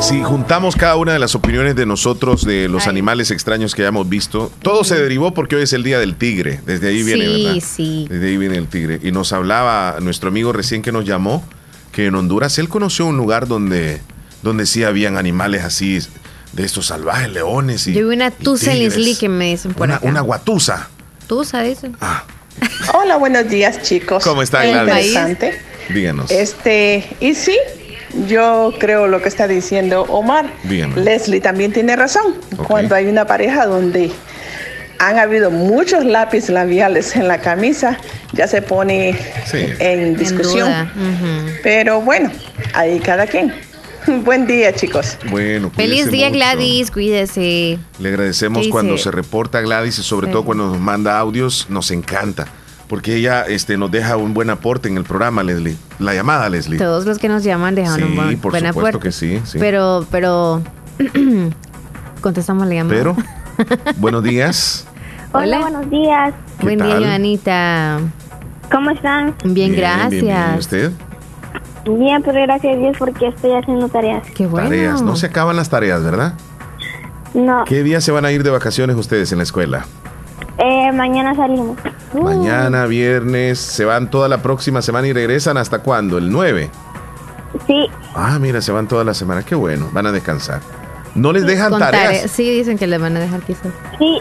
Si, juntamos cada una de las opiniones de nosotros de los animales extraños que hayamos visto, todo se derivó porque hoy es el día del tigre. Desde ahí viene, sí, ¿verdad? Sí. Desde ahí viene el tigre. Y nos hablaba nuestro amigo recién que nos llamó que en Honduras él conoció un lugar donde, donde sí habían animales así, de estos salvajes, leones y. Yo vi una tusa en Isli que me dicen por una, acá. Una guatusa. Tusa, dicen. Ah. Hola, buenos días, chicos. ¿Cómo está, Muy Gladys? Interesante. Díganos. Este, y sí, yo creo lo que está diciendo Omar. Dígame. Leslie también tiene razón. Cuando hay una pareja donde han habido muchos lápices labiales en la camisa, ya se pone en discusión. Pero bueno, ahí cada quien. Buen día, chicos. Bueno, Feliz día, mucho. Gladys. Cuídese. Le agradecemos ¿Qué cuando se reporta Gladys y sobre Sí. todo cuando nos manda audios, nos encanta. Porque ella este, nos deja un buen aporte en el programa, Leslie. La llamada, Leslie. Todos los que nos llaman dejan un Sí, buen, por buen supuesto aporte. que sí, sí. Pero, pero. contestamos la llamada. Pero, buenos días. Hola. buenos días. ¿Qué Buen día, tal? Joanita. ¿Cómo están? Bien, bien, gracias. bien, bien. ¿Y usted? Bien, pero gracias a Dios porque estoy haciendo tareas. Qué bueno. Tareas. No se acaban las tareas, ¿verdad? No, ¿Qué día se van a ir de vacaciones ustedes en la escuela? Eh, mañana salimos. Uh. Mañana, viernes, se van toda la próxima semana y regresan hasta cuándo? ¿El 9? Sí, Ah, mira, se van toda la semana. Qué bueno, van a descansar. No les dejan tareas. tare- Sí, dicen que le van a dejar quizás. sí.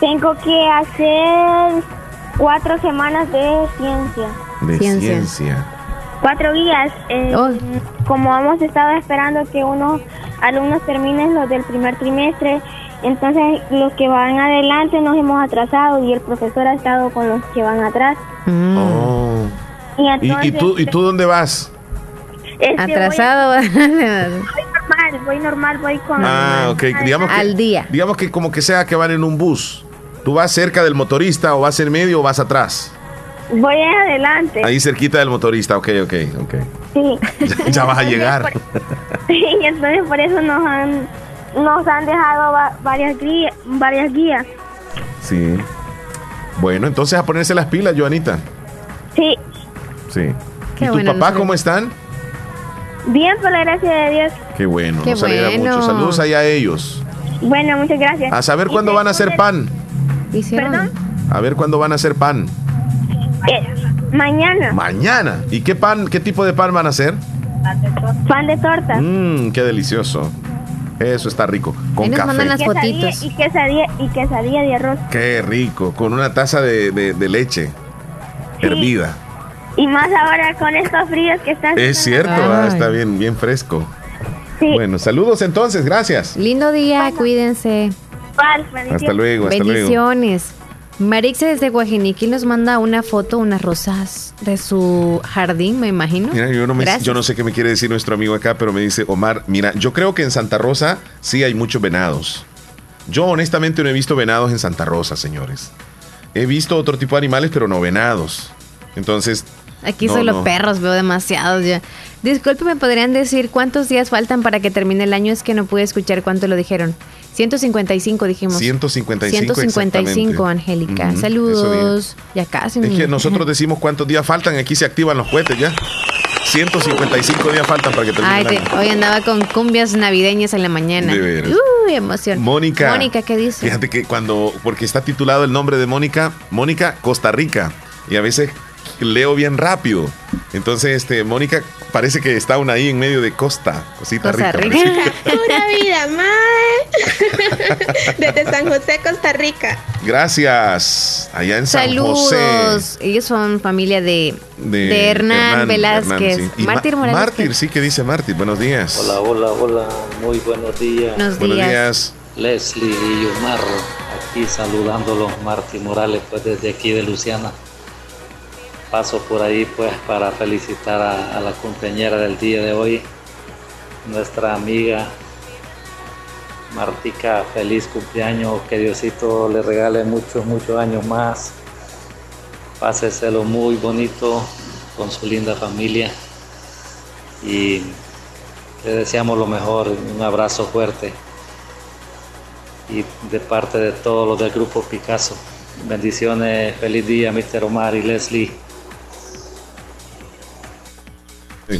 Tengo que hacer cuatro semanas de ciencia. De Ciencia. ciencia. Cuatro días. eh, Oh. Como hemos estado esperando que unos alumnos terminen los del primer trimestre, entonces los que van adelante nos hemos atrasado y el profesor ha estado con los que van atrás. Mm. Oh. Y, ¿Y, entonces, y tú, ¿Y tú dónde vas? este, Atrasado. Voy, voy normal, voy normal, voy con... Ah, ok. Digamos que, Al día. Digamos que como que sea que van en un bus. ¿Tú vas cerca del motorista o vas en medio o vas atrás? Voy adelante. Ahí cerquita del motorista, ok, ok, ok. Sí. Ya, ya vas a llegar. Sí, y entonces por eso nos han, nos han dejado va- varias, guías, varias guías. Sí. Bueno, entonces a ponerse las pilas, Joanita. Sí, Sí. Qué ¿Y tu bueno, papá no sé. cómo están? bien por la gracia de Dios. Qué bueno, Qué nos alegra bueno. mucho. Saludos allá a ellos. Bueno, muchas gracias. A saber cuándo van a hacer pan. ¿Perdón? A ver cuándo van a hacer pan. Eh, mañana, Mañana. ¿Y qué pan, qué tipo de pan van a hacer? pan de torta. Mmm, qué delicioso. Eso está rico. Con café. Y quesadilla, y quesadilla, y quesadilla de arroz. Qué rico. Con una taza de, de- de leche hervida. Y más ahora con estos fríos que están. Es cierto, ah, está bien, bien fresco. Bueno, saludos entonces, gracias. Lindo día, cuídense. Hasta luego, hasta Bendiciones. Marixa desde Guajiniquil nos manda una foto, unas rosas de su jardín, me imagino. Mira, yo no, yo no sé qué me quiere decir nuestro amigo acá, pero me dice, Omar, mira, yo creo que en Santa Rosa sí hay muchos venados. Yo honestamente no he visto venados en Santa Rosa, señores. He visto otro tipo de animales, pero no venados. Entonces... Aquí solo perros, veo demasiados ya. Disculpe, ¿me podrían decir cuántos días faltan para que termine el año? Es que no pude escuchar cuánto lo dijeron. 155 dijimos. 155. 155, Angélica. Saludos. Ya casi. Es que nosotros decimos cuántos días faltan, aquí se activan los cohetes ya. 155 días faltan para que termine Ay, hoy andaba con cumbias navideñas en la mañana. De Uy, emoción. Mónica. Mónica, ¿qué dice? Fíjate que cuando, porque está titulado el nombre de Mónica, Mónica Costa Rica. Y a veces leo bien rápido. Entonces, este, Mónica parece que está una ahí en medio de Costa, cosita rica. Pura vida, madre. Desde San José, Costa Rica. Gracias. Allá en San Saludos. Ellos son familia de, de, Hernán, Velázquez. Mártir Morales. Mártir, sí, que dice Mártir. Buenos días. Hola, hola, hola. Muy buenos días. Buenos, buenos días. Leslie y Yomarro, aquí saludándolos, Mártir Morales, pues desde aquí de Luciana paso por ahí pues para felicitar a, la compañera del día de hoy, nuestra amiga Martica, feliz cumpleaños, que Diosito le regale muchos, muchos años más. Páseselo muy bonito con su linda familia y le deseamos lo mejor, un abrazo fuerte y de parte de todos los del grupo Picasso. Bendiciones, feliz día, Mr. Omar y Leslie.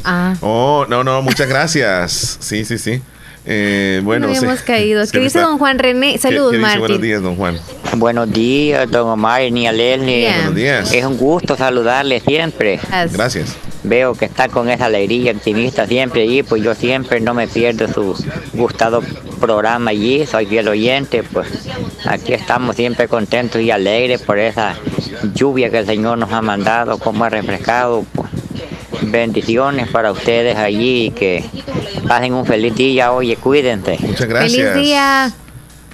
Ah. Oh, no, no, muchas gracias. Sí, sí, sí. Eh, bueno, no habíamos caído. ¿Qué dice don Juan René? Saludos, Martín. Buenos días, don Juan. Buenos días, don Omar y Leslie. Buenos días. Es un gusto saludarle siempre. Gracias. Veo que está con esa alegría optimista siempre allí, pues yo siempre no me pierdo su gustado programa allí, soy fiel oyente, pues aquí estamos siempre contentos y alegres por esa lluvia que el Señor nos ha mandado, como ha refrescado, pues Bendiciones para ustedes allí y que pasen un feliz día. Oye, cuídense. Muchas gracias. Feliz día.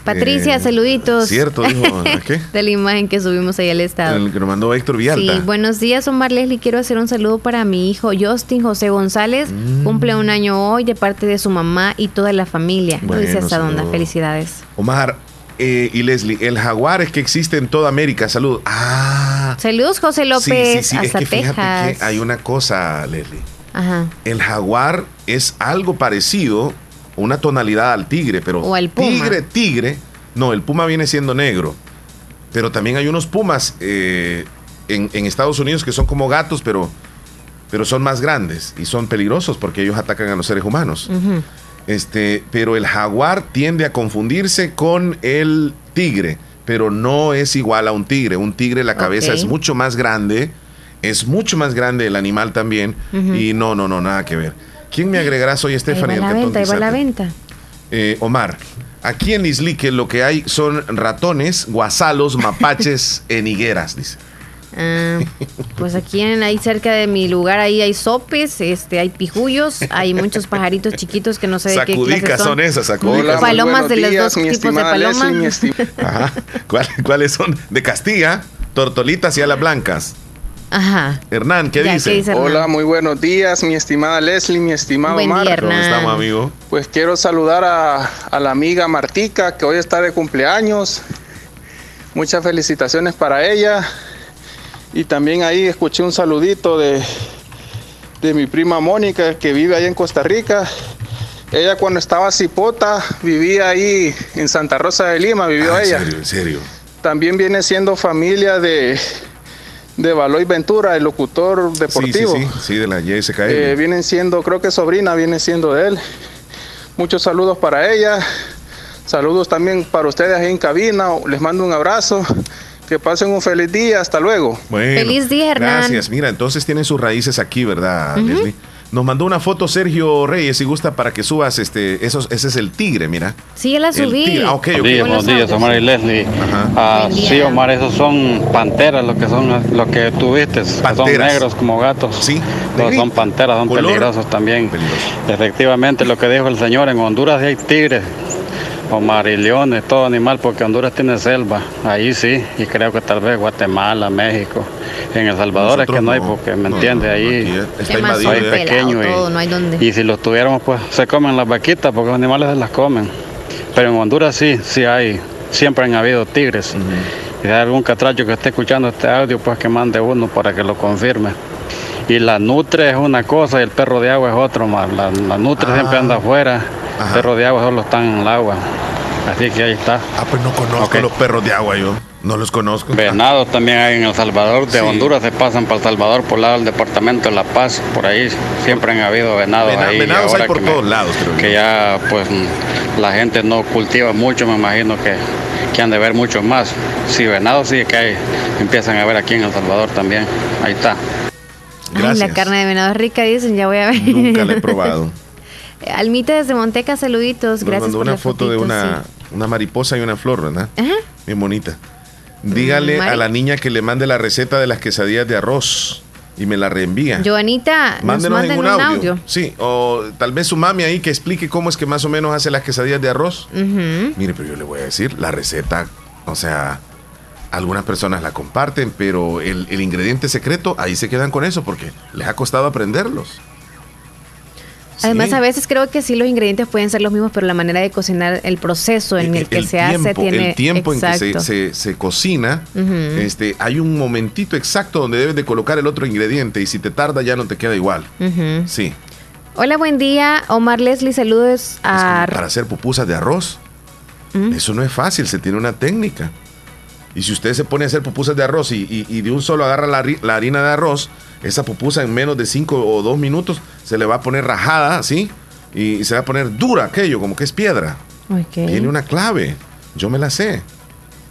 Patricia, eh, saluditos. Cierto, dijo. ¿qué? de la imagen que subimos ahí al estado. El que nos mandó Héctor Vialta. Sí, buenos días, Omar Leslie. Quiero hacer un saludo para mi hijo Justin José González. Mm. Cumple un año hoy de parte de su mamá y toda la familia. Bueno, dice hasta dónde. Felicidades. Omar, eh, y Leslie, el jaguar es que existe en toda América. Salud. Ah. Saludos, José López. Sí, sí, es que fíjate que hay una cosa, Leslie. Ajá. El jaguar es algo parecido, una tonalidad al tigre, pero o el puma. tigre, tigre. No, el puma viene siendo negro. Pero también hay unos pumas eh, en, Estados Unidos que son como gatos, pero, pero son más grandes y son peligrosos porque ellos atacan a los seres humanos. Este, pero el jaguar tiende a confundirse con el tigre, pero no es igual a un tigre. Un tigre la cabeza es mucho más grande, es mucho más grande el animal también y no, no, no, nada que ver. ¿Quién me agregará? Soy Stephanie. Ahí va la venta, ahí va la venta. Eh, Omar, aquí en Islique lo que hay son ratones, guasalos, mapaches en higueras, dice. Ah, pues aquí en, ahí cerca de mi lugar ahí hay sopes, este, hay pijullos, hay muchos pajaritos chiquitos que no sé de qué clase son. son esas, sacudicas. Palomas de los dos tipos de palomas. Ajá. ¿Cuáles son? De Castilla, tortolitas y alas blancas. Ajá. Hernán, ¿qué, dice? Hola, muy buenos días, mi estimada Leslie, mi estimado Buen ¿Cómo estamos, amigo? Pues quiero saludar a, a la amiga Martica, que hoy está de cumpleaños. Muchas felicitaciones para ella. Y también ahí escuché un saludito de, de mi prima Mónica, que vive ahí en Costa Rica. Ella cuando estaba cipota vivía ahí en Santa Rosa de Lima, vivió ah, ella. ¿En serio? ¿En serio? También viene siendo familia de, de Baloy Ventura, el locutor deportivo. Sí, sí, sí, de la JSKM. Eh, vienen siendo, creo que sobrina viene siendo de él. Muchos saludos para ella. Saludos también para ustedes ahí en cabina. Les mando un abrazo. Que pasen un feliz día, hasta luego. feliz día, Hernán. Gracias. Mira, entonces tienen sus raíces aquí, ¿verdad, Leslie? Nos mandó una foto Sergio Reyes, si gusta, para que subas este, esos, ese es el tigre, mira. Sí, ya la subí. Ah, okay, buenos días, buenos días, Omar y Leslie. Ah, sí, Omar, esos son panteras, lo que son, lo que tuviste. Son negros como gatos. Sí. son panteras, son peligrosos también. Efectivamente, lo que dijo el señor, en Honduras hay tigres Omar y leones, todo animal, porque Honduras tiene selva, ahí sí, y creo que tal vez Guatemala, México. En El Salvador es que no hay, porque me entiende, ahí está invadido, pequeño. y, no hay dónde. y si los tuviéramos, pues se comen las vaquitas, porque los animales se las comen. Pero en Honduras sí, sí hay, siempre han habido tigres. Y si hay algún catracho que esté escuchando este audio, pues que mande uno para que lo confirme. Y la nutre es una cosa y el perro de agua es otro más. La, nutre siempre anda ah. afuera, el perro de agua solo está en el agua. Así que ahí está. Ah, pues no conozco los perros de agua yo. No los conozco. Venados también hay en El Salvador. De Honduras se pasan para El Salvador por lado del departamento de La Paz. Por ahí siempre han habido venados ahí. Venados hay por todos lados, creo. Que ya pues la gente no cultiva mucho, me imagino que, que han de ver mucho más. Sí, venados sí que hay, empiezan a ver aquí en El Salvador también. Ahí está. Gracias. la carne de venado es rica, dicen, ya voy a ver. Nunca la he probado. Almita desde Monteca, saluditos. Gracias. mandó una foto de una, una mariposa y una flor, ¿verdad? Ajá. Bien bonita. Dígale a la niña que le mande la receta de las quesadillas de arroz y me la reenvía. Joanita, Mándenos en un, audio. Sí, o tal vez su mami ahí que explique cómo es que más o menos hace las quesadillas de arroz. Mire, pero yo le voy a decir, la receta, o sea, algunas personas la comparten, pero el, el ingrediente secreto, ahí se quedan con eso porque les ha costado aprenderlos. Además, a veces creo que sí los ingredientes pueden ser los mismos, pero la manera de cocinar, el proceso en el, que se hace tiene... El tiempo en que se, se, cocina, este, hay un momentito exacto donde debes de colocar el otro ingrediente y si te tarda ya no te queda igual. Sí. Hola, buen día. Omar Leslie, saludos a... para hacer pupusas de arroz. Eso no es fácil, se tiene una técnica. Y si usted se pone a hacer pupusas de arroz y, de un solo agarra la, la harina de arroz, esa pupusa en menos de 5 o 2 minutos se le va a poner rajada, ¿sí? Y se va a poner dura aquello, como que es piedra. Tiene una clave. Yo me la sé.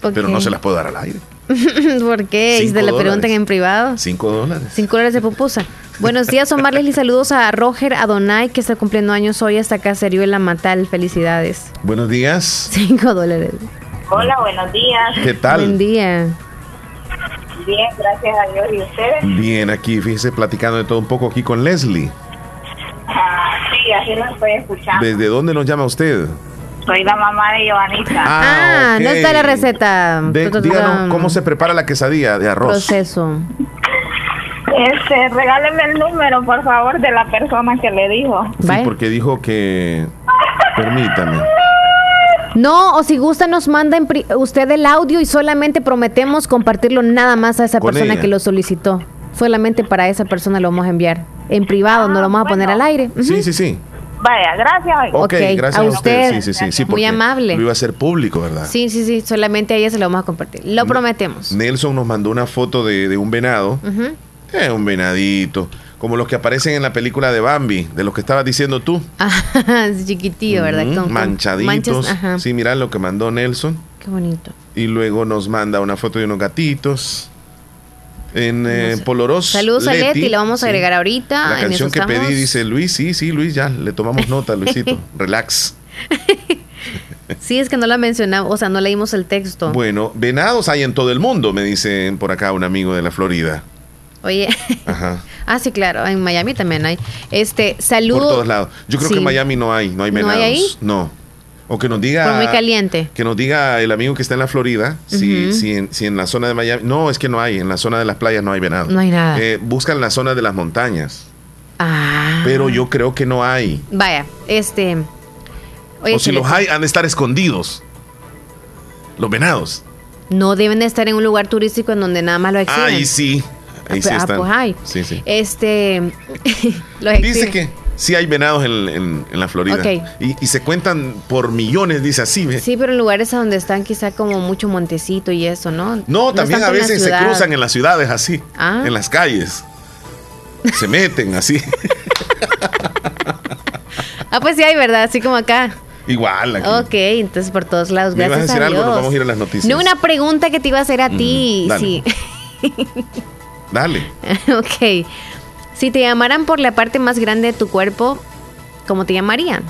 Pero no se las puedo dar al aire. ¿Por qué? ¿Y se le preguntan en privado? 5 dólares. 5 dólares de pupusa. Buenos días, Omar Leslie. Saludos a Roger Adonai, que está cumpliendo años hoy hasta acá, la Matal. Felicidades. Buenos días. 5 dólares. Hola, buenos días. ¿Qué tal? Buen día. Bien, gracias a Dios. ¿Y ustedes? Bien, aquí, fíjese, platicando de todo un poco aquí con Leslie. Ah, sí, así lo estoy escuchando. ¿Desde dónde nos llama usted? Soy la mamá de Joanita. Ah, ah no está la receta. díganos cómo se prepara la quesadilla de arroz. Proceso. Este, regáleme el número, por favor, de la persona que le dijo. Sí, porque dijo que... Permítame. No, o si gusta nos manda usted el audio y solamente prometemos compartirlo nada más a esa persona que lo solicitó. Solamente para esa persona lo vamos a enviar. En privado, no lo vamos a poner al aire. Sí, sí, sí. Vaya, gracias. Ok, gracias a usted. Sí, sí, sí, Muy amable. Lo iba a ser público, ¿verdad? Sí, sí, sí. Solamente a ella se lo vamos a compartir. Lo prometemos. Nelson nos mandó una foto de, un venado. Eh, un venadito como los que aparecen en la película de Bambi, de los que estabas diciendo tú. Ah, chiquitillo, ¿verdad? manchaditos. sí, mira lo que mandó Nelson. Qué bonito. Y luego nos manda una foto de unos gatitos. En eh, Poloros. Saludos a Leti, lo vamos a agregar ahorita. La canción que pedí dice Luis, sí, sí, Luis, ya, le tomamos nota, Luisito. Relax. Sí, es que no la mencionamos, o sea, no leímos el texto. Bueno, venados hay en todo el mundo, me dicen por acá un amigo de la Florida. Oye. Ajá. ah, sí, claro. En Miami también hay. Este, saludos. Por todos lados. Yo creo que en Miami no hay, no hay venados. ¿No hay ahí? No. O que nos diga. muy caliente. Que nos diga el amigo que está en la Florida, si, si, en, si, en, la zona de Miami. No, es que no hay. En la zona de las playas no hay venados. No hay nada. Eh, buscan la zona de las montañas. Ah. Pero yo creo que no hay. Vaya, este. o si los hay, han de estar escondidos. Los venados. No deben de estar en un lugar turístico en donde nada más lo exhiben. Ahí sí. Ahí sí ah, están. pues hay. Sí, sí. Este. Dice que sí hay venados en, la Florida. Y, se cuentan por millones, dice así. Sí, pero en lugares donde están quizá como mucho montecito y eso, ¿no? No, también a veces se cruzan en las ciudades así, ah. en las calles. Se meten así. ah, pues sí hay, ¿verdad? Así como acá. Igual. Aquí. Ok, entonces por todos lados. Gracias a, decir algo? Nos vamos a ir a las noticias. No, una pregunta que te iba a hacer a ti. Sí. Dale. ok. Si te llamaran por la parte más grande de tu cuerpo, ¿cómo te llamarían?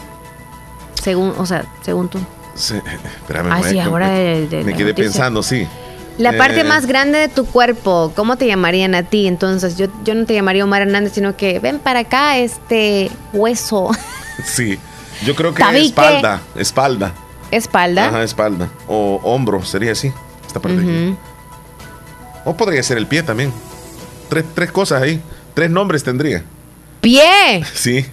Según, o sea, según tú. Sí, espérame, Ah, sí, me- ahora me, de- de me quedé noticia. pensando, sí. La parte Eh, más grande de tu cuerpo, ¿cómo te llamarían a ti? Entonces, yo, yo no te llamaría Omar Hernández, sino que ven para acá, este hueso, Sí, yo creo que Tabique. espalda, espalda. espalda. Ajá, espalda. O hombro, sería así. Esta parte de aquí. O podría ser el pie también. Tres, tres cosas ahí. Tres nombres tendría. ¡Pie! Sí.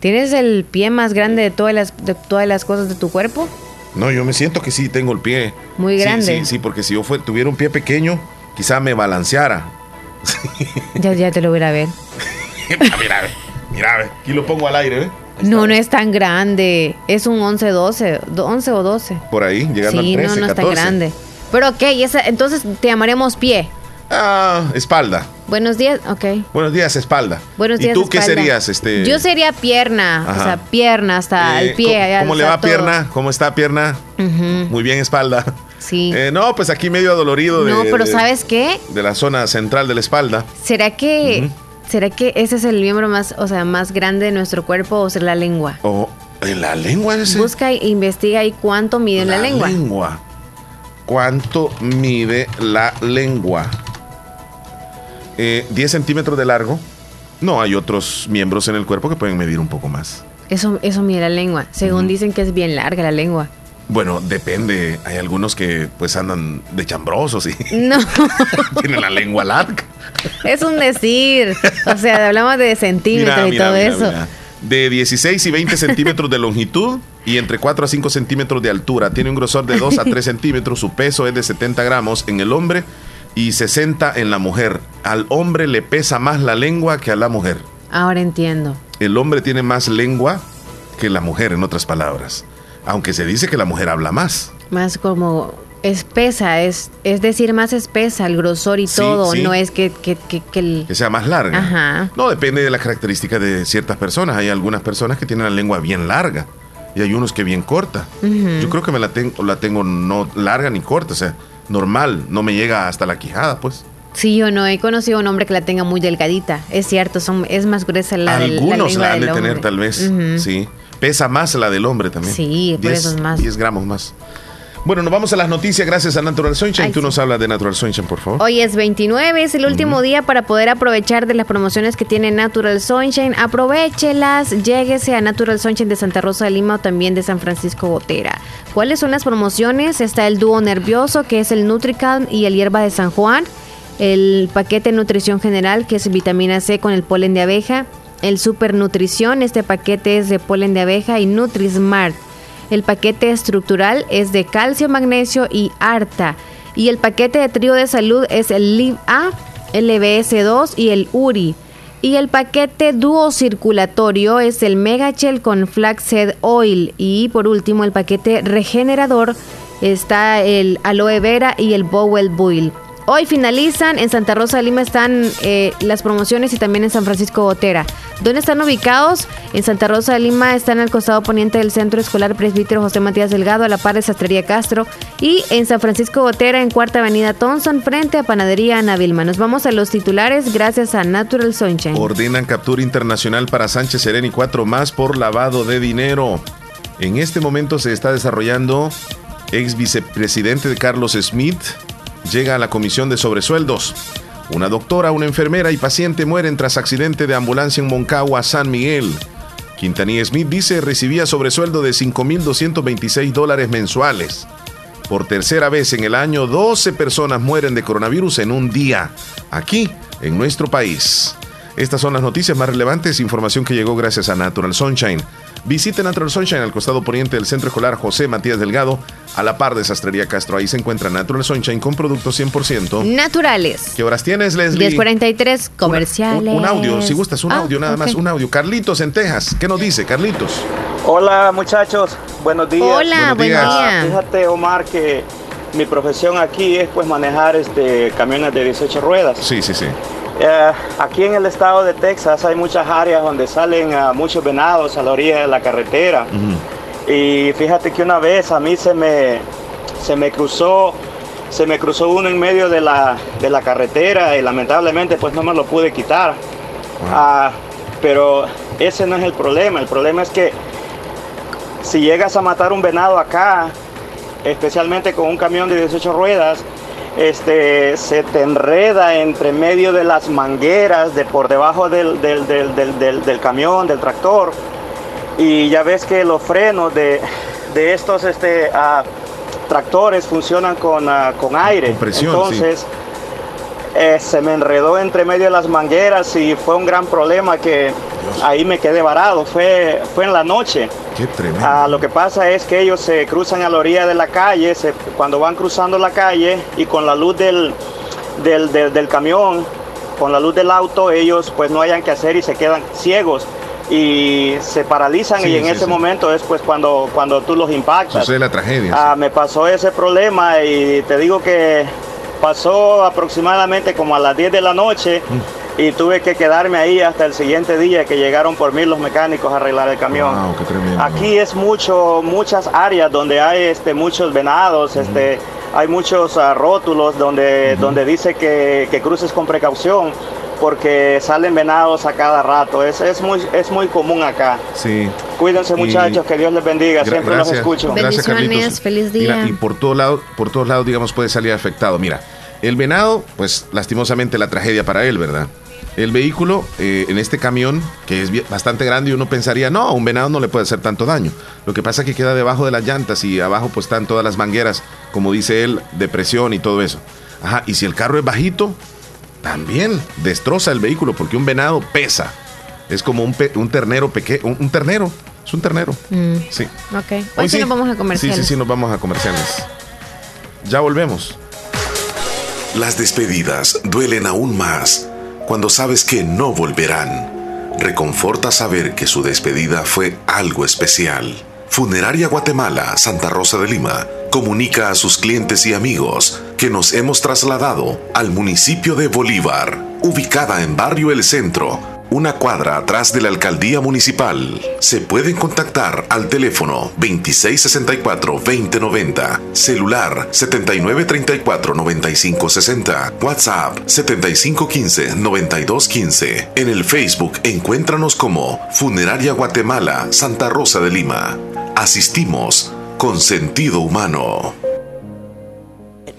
¿Tienes el pie más grande de todas las, de todas las cosas de tu cuerpo? No, yo me siento que sí tengo el pie. Muy Sí, grande. Sí, sí, porque si yo fue- tuviera un pie pequeño, quizá me balanceara. Ya, ya te lo voy a ver. mira, mira, aquí lo pongo al aire, ¿ve? No, no es tan grande. Es un 11-12, do- 11 o 12. Por ahí, llegando sí, al 13, no, no es tan 14. grande. Pero ok, esa, entonces te llamaremos pie. Ah, espalda. Buenos días, ok. Buenos días, espalda. Buenos días. ¿Y tú qué serías? Este... Yo sería pierna, o sea, pierna hasta Eh, el pie. ¿Cómo, le va todo. pierna? ¿Cómo está pierna? Muy bien, espalda. Sí. Eh, no, pues aquí medio adolorido de, no, pero de- ¿sabes qué? de la zona central de la espalda. ¿Será que será que ese es el miembro más, o sea, más grande de nuestro cuerpo o será la lengua? O en la lengua. Busca e investiga ahí cuánto mide la, lengua. ¿Cuánto mide la lengua? Eh, 10 centímetros de largo. No, hay otros miembros en el cuerpo que pueden medir un poco más. Eso, eso mide la lengua. Según dicen que es bien larga la lengua. Bueno, depende. Hay algunos que pues andan de chambrosos y No, tienen la lengua larga. es un decir. O sea, hablamos de centímetros Mira, y mira, todo mira, eso. De 16 y 20 centímetros de longitud y entre 4 a 5 centímetros de altura. Tiene un grosor de 2 a 3 centímetros. Su peso es de 70 gramos en el hombre y 60 en la mujer. Al hombre le pesa más la lengua que a la mujer. Ahora entiendo. El hombre tiene más lengua que la mujer, en otras palabras. Aunque se dice que la mujer habla más. Más como espesa, es, es decir, más espesa, el grosor y Sí, todo. sí. No es que, que, que- que el... Que sea más larga. Ajá. No, depende de las características de ciertas personas. Hay algunas personas que tienen la lengua bien larga y hay unos que bien corta. Ujú. Yo creo que me la tengo, la tengo no larga ni corta, o sea, normal, no me llega hasta la quijada, pues. Sí, yo no he conocido a un hombre que la tenga muy delgadita. Es cierto, son, es más gruesa la, del- la Algunos la han de tener tal vez, sí. Pesa más la del hombre también. Sí, por eso es más. 10 gramos más. Bueno, nos vamos a las noticias gracias a Natural Sunshine. Ay, Tú sí. nos hablas de Natural Sunshine, por favor. Hoy es 29, es el último día para poder aprovechar de las promociones que tiene Natural Sunshine. Aprovechelas, lléguese a Natural Sunshine de Santa Rosa de Lima o también de San Francisco Gotera. ¿Cuáles son las promociones? Está el dúo nervioso, que es el Nutricalm y el hierba de San Juan. El paquete nutrición general, que es vitamina C con el polen de abeja. El super nutrición, este paquete es de polen de abeja y Nutrismart. El paquete estructural es de calcio, magnesio y arta. Y el paquete de trío de salud es el LIV A, LBS2 y el URI. Y el paquete dúo circulatorio es el Megachel con Flaxseed Oil. Y por último, el paquete regenerador está el Aloe Vera y el Bowel Buil. Hoy finalizan, en Santa Rosa de Lima están eh, las promociones y también en San Francisco Gotera. ¿Dónde están ubicados? En Santa Rosa de Lima están al costado poniente del Centro Escolar Presbítero José Matías Delgado, a la par de Sastrería Castro. Y en San Francisco Gotera, en Cuarta Avenida Thompson, frente a Panadería Ana Vilma. Nos vamos a los titulares gracias a Natural Sunshine. Ordenan captura internacional para Sánchez Serén y cuatro más por lavado de dinero. En este momento se está desarrollando ex vicepresidente de Carlos Smith llega a la comisión de sobresueldos. Una doctora, una enfermera y paciente mueren tras accidente de ambulancia en Moncagua, San Miguel. Quintanilla Smith dice recibía sobresueldo de 5.226 dólares mensuales. Por tercera vez en el año, 12 personas mueren de coronavirus en un día, aquí, en nuestro país. Estas son las noticias más relevantes, información que llegó gracias a Natural Sunshine. Visite Natural Sunshine al costado poniente del Centro Escolar José Matías Delgado, a la par de Sastrería Castro. Ahí se encuentra Natural Sunshine con productos 100%. Naturales. ¿Qué horas tienes, Leslie? 1043 comerciales. Un, un audio, si gustas, un Ah, audio, nada más, un audio. Carlitos en Texas, ¿qué nos dice, Carlitos? Hola muchachos, buenos días. Hola, Buenos buen días. día. Fíjate Omar que mi profesión aquí es pues manejar este camiones de 18 ruedas. Sí, sí, sí. Eh, aquí en el estado de Texas hay muchas áreas donde salen ah, muchos venados a la orilla de la carretera. Y fíjate que una vez a mí se me, se me cruzó se me cruzó uno en medio de la, de la carretera y lamentablemente pues no me lo pude quitar. Ah, pero ese no es el problema, el problema es que si llegas a matar un venado acá, especialmente con un camión de 18 ruedas, este, se te enreda entre medio de las mangueras de por debajo del, del, del, del camión, del tractor, y ya ves que los frenos de, de estos este, ah, tractores funcionan con, ah, con aire. Entonces, eh, se me enredó entre medio de las mangueras y fue un gran problema que ahí me quedé varado. Fue, fue en la noche. Qué tremendo. Ah, lo que pasa es que ellos se cruzan a la orilla de la calle, cuando van cruzando la calle y con la luz del, del, del camión, con la luz del auto, ellos pues no hayan que hacer y se quedan ciegos y se paralizan y en ese momento es pues cuando, cuando tú los impactas. Sucede la tragedia. Ah, me pasó ese problema y te digo que pasó aproximadamente como a las 10 de la noche y tuve que quedarme ahí hasta el siguiente día que llegaron por mí los mecánicos a arreglar el camión. Aquí es mucho, muchas áreas donde hay este, muchos venados, este, hay muchos ah, rótulos donde, donde dice que, que cruces con precaución porque salen venados a cada rato. Es, es, muy, es muy común acá. Sí. Cuídense muchachos, que Dios les bendiga, siempre los escucho. Gracias, Carlitos. feliz día. y por todos lados, por todos lados, digamos, puede salir afectado. Mira, el venado, pues lastimosamente la tragedia para él, ¿verdad? El vehículo eh, en este camión, que es bastante grande, y uno pensaría, no, a un venado no le puede hacer tanto daño. Lo que pasa es que queda debajo de las llantas y abajo pues están todas las mangueras, como dice él, de presión y todo eso. Ajá, y si el carro es bajito, también destroza el vehículo porque un venado pesa. Es como un, ternero pequeño, un, ternero. Es un ternero. Mm. Sí. Ok. Hoy, sí, nos vamos a comerciales. Sí, sí, sí, nos vamos a comerciales. Ya volvemos. Las despedidas duelen aún más cuando sabes que no volverán. Reconforta saber que su despedida fue algo especial. Funeraria Guatemala, Santa Rosa de Lima, comunica a sus clientes y amigos que nos hemos trasladado al municipio de Bolívar, ubicada en Barrio El Centro, una cuadra atrás de la alcaldía municipal. Se pueden contactar al teléfono 2664-2090, celular 7934-9560, WhatsApp 7515-9215. En el Facebook encuéntranos como Funeraria Guatemala Santa Rosa de Lima. Asistimos con sentido humano.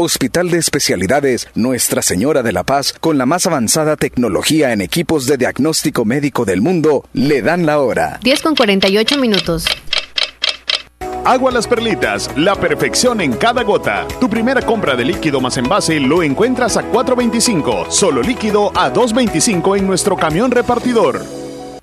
Hospital de Especialidades Nuestra Señora de la Paz, con la más avanzada tecnología en equipos de diagnóstico médico del mundo, le dan la hora. 10 con 48 minutos. Agua Las Perlitas, la perfección en cada gota. Tu primera compra de líquido más envase lo encuentras a 4.25, solo líquido a 2.25 en nuestro camión repartidor.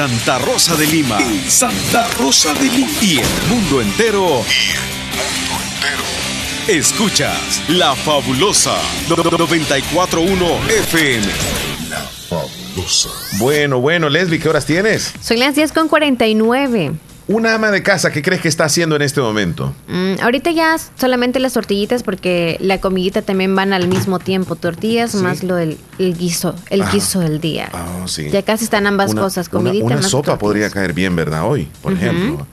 Santa Rosa de Lima. Santa Rosa de Lima. Y el mundo entero. Y el mundo entero. Escuchas La Fabulosa 941 FM. La Fabulosa. Bueno, bueno, Leslie, ¿qué horas tienes? Son las 10 con 49. Una ama de casa, ¿qué crees que está haciendo en este momento? Mm, ahorita ya solamente las tortillitas porque la comidita también van al mismo tiempo. Tortillas más lo del el guiso, el guiso del día. Oh, sí. Ya casi están ambas cosas, comidita Una, más sopa podría caer bien, ¿verdad? Hoy, por ejemplo.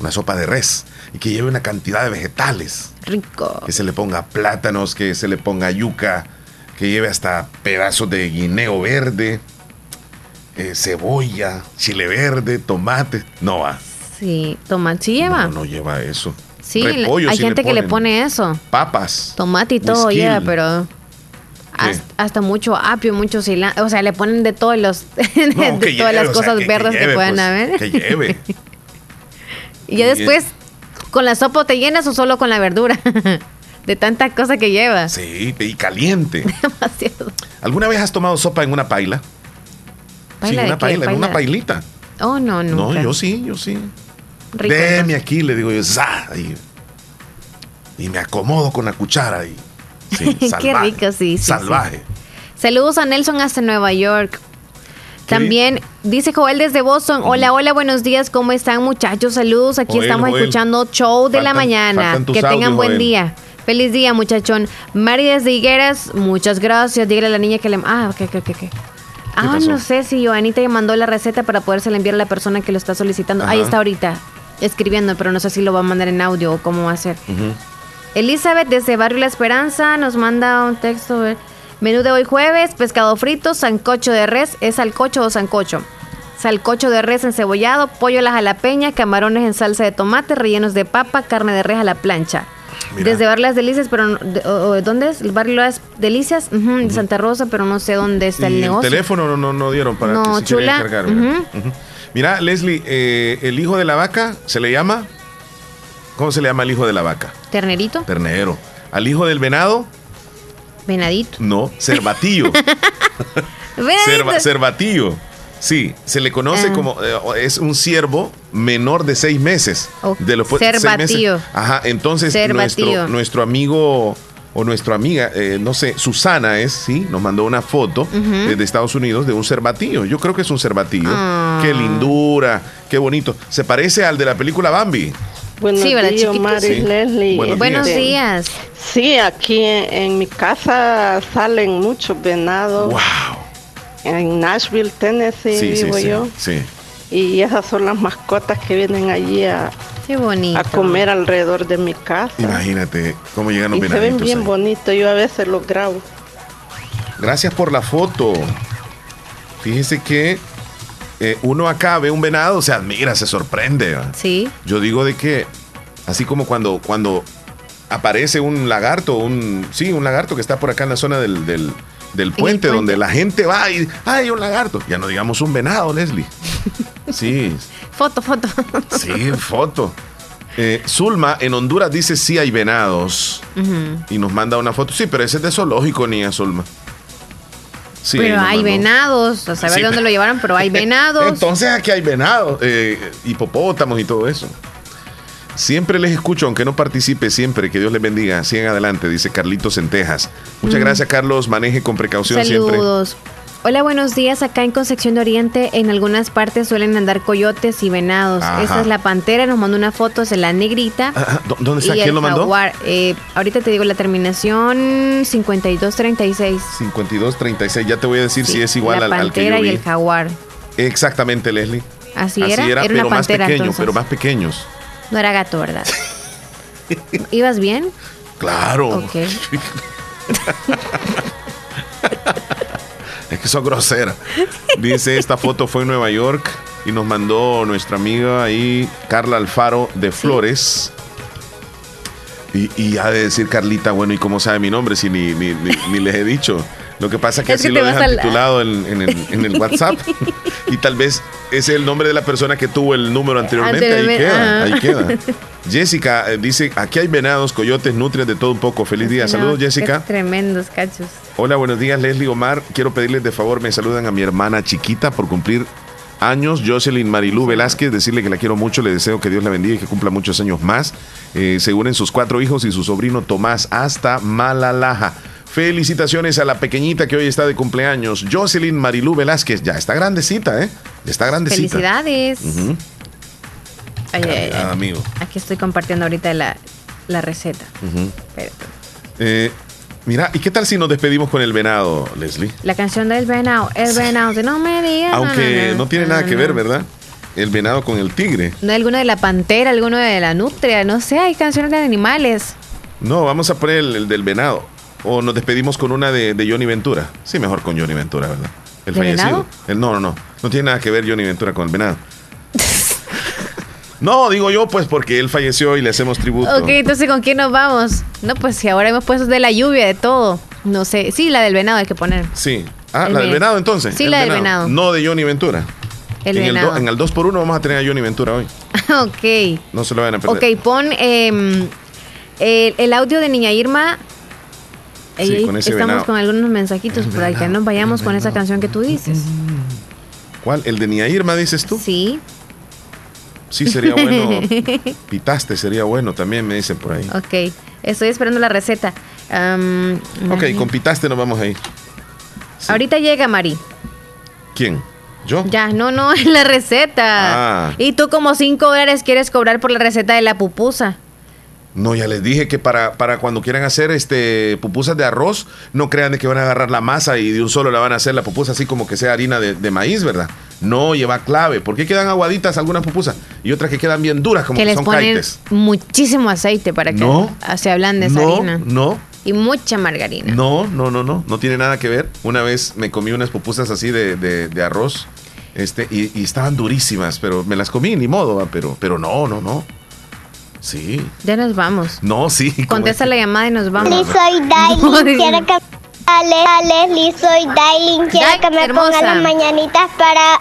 Una sopa de res y que lleve una cantidad de vegetales. Rico. Que se le ponga plátanos, que se le ponga yuca, que lleve hasta pedazos de guineo verde, eh, cebolla, chile verde, tomate. No va. Sí, tomate sí lleva. No, no lleva eso. Sí, hay gente que le pone eso. Papas. Tomate y todo lleva, pero hasta, mucho apio, mucho cilantro. O sea, le ponen de todos los de todas las cosas verdes que, puedan pues, haber. Que lleve. y ya después, ¿con la sopa te llenas o solo con la verdura? de tanta cosa que lleva. Sí, y caliente. Demasiado. ¿Alguna vez has tomado sopa en una paila? ¿Paila sí, una paila, en una pailita. Oh, no, no. No, yo sí, yo sí. Deme aquí, le digo yo, y, y, me acomodo con la cuchara y sí, salvaje, Qué rico, sí, salvaje. Saludos a Nelson hasta Nueva York. También dice Joel desde Boston. Hola, hola, buenos días. ¿Cómo están, muchachos? Saludos. Aquí estamos escuchando Show de la mañana. Que tengan buen día. Feliz día, muchachón. Mari desde Higueras, muchas gracias. Dígale a la niña que le. Ah, ok, ok, ok. Ah, no sé si Joanita mandó la receta para poderse enviar a la persona que lo está solicitando. Ahí está ahorita escribiendo, pero no sé si lo va a mandar en audio o cómo va a ser. Elizabeth desde Barrio La Esperanza nos manda un texto. Menú de hoy jueves, pescado frito, sancocho de res, ¿es salcocho o sancocho? Salcocho de res encebollado, pollo a la jalapeña, camarones en salsa de tomate, rellenos de papa, carne de res a la plancha. Desde Barrio Las Delicias, pero ¿dónde es? El Barrio Las Delicias, de Santa Rosa, pero no sé dónde está el negocio. El teléfono no, no, dieron para no, que chula. cargar. Mira, Leslie, eh, el hijo de la vaca se le llama. ¿Cómo se le llama al hijo de la vaca? Ternerito. Ternero. Al hijo del venado. Venadito. No, cervatillo. Venadito. cervatillo. Sí, se le conoce Ah. como eh, es un ciervo menor de seis meses. de los seis cervatillo. meses. Ajá, entonces Cervatillo. nuestro, nuestro amigo o nuestra amiga, eh, no sé, Susana es, sí, nos mandó una foto Ujú. desde Estados Unidos de un cervatillo. Yo creo que es un cervatillo. Ah. Qué lindura, qué bonito. Se parece al de la película Bambi. Buenos Sí, ¿verdad, días, Sí. Leslie. Buenos Buenos Este, días. Sí, aquí en, en mi casa salen muchos venados. Wow. En Nashville, Tennessee, Sí, sí, vivo sí, yo. sí. Y esas son las mascotas que vienen allí a, Qué bonito. a comer alrededor de mi casa. Imagínate cómo llegan los Y se ven bien bonitos. Yo a veces los grabo. Gracias por la foto. Fíjese que eh, uno acá ve un venado, se admira, se sorprende. Sí. Yo digo de que, así como cuando, cuando aparece un lagarto, un sí, un lagarto que está por acá en la zona del, del, del puente, puente. donde la gente va y, ¡ay, un lagarto! Ya no digamos un venado, Leslie. Sí, Foto, foto. sí, foto. Eh, Zulma en Honduras dice sí hay venados y nos manda una foto. Sí, pero ese es de zoológico, niña Zulma. Sí, pero hay mandó. venados. A saber Sí, dónde lo llevaron, pero hay venados. Entonces aquí hay venados, eh, hipopótamos y todo eso. Siempre les escucho, aunque no participe, siempre. Que Dios les bendiga. Sigan adelante, dice Carlitos en Texas. Muchas Mm. gracias, Carlos. Maneje con precaución siempre. Saludos. Hola, buenos días. Acá en Concepción de Oriente, en algunas partes suelen andar coyotes y venados. Ajá. Esa es la pantera. Nos mandó una foto, es de la negrita. Ah, ¿dó- ¿Dónde está? y ¿Quién el lo mandó? jaguar. Eh, ahorita te digo la terminación 5236. 5236. Ya te voy a decir si es igual la al, al que pantera yo y vi. el jaguar. Exactamente, Leslie. Así, era. Era una pero más pantera, pequeño, entonces. pero más pequeños. No era gato, ¿verdad? ¿Ibas bien? Claro. Ok. es que son groseras. Dice, esta foto fue en Nueva York y nos mandó nuestra amiga ahí, Carla Alfaro de Flores. Y, y ha de decir Carlita, bueno, ¿y cómo sabe mi nombre si ni, ni, ni, les he dicho? Lo que pasa es que así lo dejan titulado en, el, WhatsApp. y tal vez ese es el nombre de la persona que tuvo el número anteriormente. Ahí queda, ahí queda. Jessica eh, dice, aquí hay venados, coyotes, nutrias, de todo un poco. Feliz día. Saludos, Jessica. Tremendos cachos. Hola, buenos días, Leslie Omar. Quiero pedirles de favor, me saludan a mi hermana chiquita por cumplir años, Jocelyn Marilú Velázquez, decirle que la quiero mucho, le deseo que Dios la bendiga y que cumpla muchos años más. Eh, según en sus cuatro hijos y su sobrino Tomás, hasta Malalaja. Felicitaciones a la pequeñita que hoy está de cumpleaños, Jocelyn Marilú Velázquez. Ya está grandecita, ¿eh? Está grandecita. Felicidades. amigo. Aquí estoy compartiendo ahorita la, receta. eh, Mira, ¿y qué tal si nos despedimos con el venado, Leslie? La canción del venado, el venado, no me digas. Aunque no, tiene nada que ver, ¿verdad? El venado con el tigre. No hay alguno de la pantera, alguno de la nutria, no sé, hay canciones de animales. No, vamos a poner el, del venado. O nos despedimos con una de, Johnny Ventura. Sí, mejor con Johnny Ventura, ¿verdad? El fallecido. El, no, no, no. No tiene nada que ver Johnny Ventura con el venado. No, digo yo, pues porque él falleció y le hacemos tributo. Ok, entonces ¿con quién nos vamos? No, pues si ahora hemos puesto de la lluvia, de todo. No sé. Sí, la del venado hay que poner. Sí. Ah, la del venado entonces. Sí, la del venado. No de Johnny Ventura. El en, venado. El en el 2x1 vamos a tener a Johnny Ventura hoy. ok. No se lo vayan a perder. Ok, pon em, el, audio de Niña Irma. Sí, con ese estamos con algunos mensajitos por ahí que nos vayamos con esa canción que tú dices. ¿Cuál? ¿El de Niña Irma dices tú? Sí. Sí, sería bueno. Pitaste sería bueno también, me dicen por ahí. Ok, estoy esperando la receta. ok, con pitaste nos vamos ahí. Ahorita llega Mari. ¿Quién? ¿Yo? Ya, no, no, es la receta. Ah. Y tú como 5 dólares quieres cobrar por la receta de la pupusa. No, ya les dije que para, para cuando quieran hacer este pupusas de arroz, no crean de que van a agarrar la masa y de un solo la van a hacer la pupusa así como que sea harina de, maíz, ¿verdad? No lleva clave. ¿Por qué quedan aguaditas algunas pupusas? Y otras que quedan bien duras como que, son ponen muchísimo aceite para que no, se ablande esa no, harina. No, y mucha margarina. No, no, no, no. No tiene nada que ver. Una vez me comí unas pupusas así de, de, arroz. Este, y, estaban durísimas, pero me las comí, ni modo, pero, pero no, no, no. Sí. Ya nos vamos. No, sí. Contesta la llamada y nos vamos. Leslie, soy Dailin. Quiero que Ale, Leslie, soy Dailin. Quiero que me ponga las mañanitas para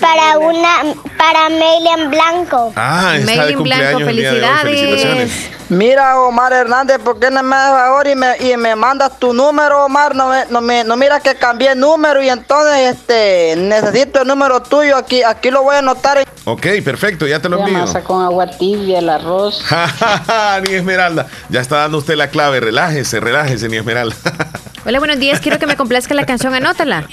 para una para Melian Blanco. Ah, está de cumpleaños Blanco, felicidades. Felicitaciones. Mira, Omar Hernández, ¿por qué no me das ahora y me, y me mandas tu número, Omar? No, me, no, me, no mira que cambié el número y entonces este necesito el número tuyo. Aquí aquí lo voy a anotar. Ok, perfecto, ya te lo envío. masa con agua tibia, el arroz. ni Esmeralda. Ya está dando usted la clave. Relájese, relájese, ni Esmeralda. Hola, buenos días. Quiero que me complazca la canción. Anótala.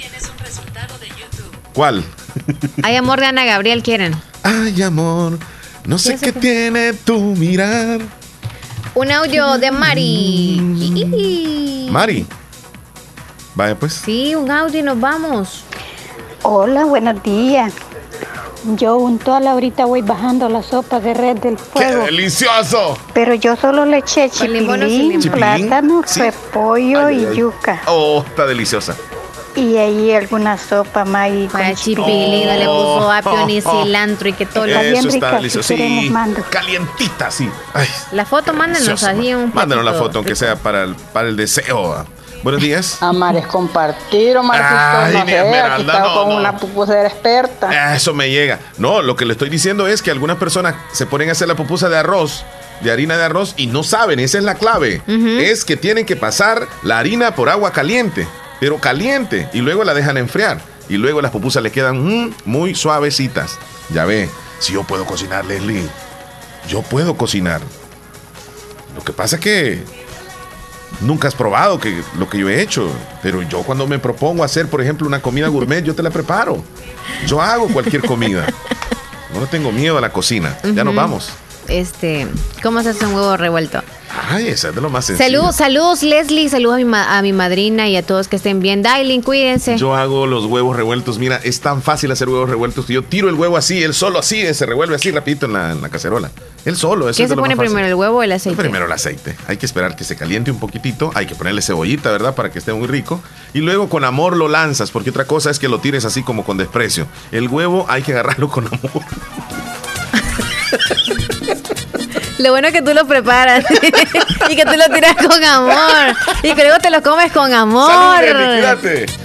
¿Cuál? Hay amor de Ana Gabriel, quieren. Ay, amor. No sé qué tiene tu mirar. Un audio de Mari. Mari. Vaya pues. Sí, un audio y nos vamos. Hola, buenos días. Yo junto a la ahorita voy bajando la sopa de red del fuego. ¡Qué delicioso! Pero yo solo le eché chipilín, plátano, repollo y yuca. Oh, está deliciosa. Y ahí alguna sopa más y con chipilín, le puso apio ni cilantro y que todo lo Eso está delicioso. Sí, calientita, sí. la foto mándenos así un Mándenos la foto, aunque sea para el, para el deseo. Buenos días. Amar es compartir, Omar. Ay, no sé, aquí no, con una pupusa experta. Eso me llega. No, lo que le estoy diciendo es que algunas personas se ponen a hacer la pupusa de arroz de harina de arroz y no saben, esa es la clave. Es que tienen que pasar la harina por agua caliente pero caliente, y luego la dejan enfriar. Y luego las pupusas le quedan mm, muy suavecitas. Ya ve, si yo puedo cocinar, Leslie, yo puedo cocinar. Lo que pasa es que nunca has probado que, lo que yo he hecho, pero yo cuando me propongo hacer, por ejemplo, una comida gourmet, yo te la preparo. Yo hago cualquier comida. No tengo miedo a la cocina. Ya nos vamos. Este, ¿cómo se hace un huevo revuelto? Ay, esa es de lo más sencillo. Salud, saludos, Leslie. Saludos a mi, a mi madrina y a todos que estén bien. Dailing, cuídense. Yo hago los huevos revueltos. Mira, es tan fácil hacer huevos revueltos que yo tiro el huevo así, él solo así, se revuelve así rapidito en la, en la cacerola. Él solo. Eso ¿Qué se pone primero, el huevo o el aceite? Primero el aceite. Hay que esperar que se caliente un poquitito. Hay que ponerle cebollita, ¿verdad? Para que esté muy rico. Y luego con amor lo lanzas, porque otra cosa es que lo tires así como con desprecio. El huevo hay que agarrarlo con amor. Lo bueno es que tú lo preparas y que tú lo tiras con amor y que luego te lo comes con amor.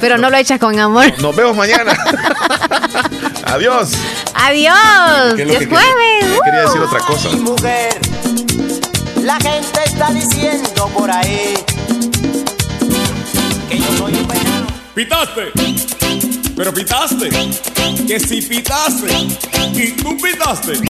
Pero no lo echas con amor. Nos vemos mañana. Adiós. Adiós. Es, es jueves. quería decir otra cosa. Mujer, la gente está diciendo por ahí que yo soy un Pitaste. Pero pitaste. Que si pitaste. Y tú pitaste.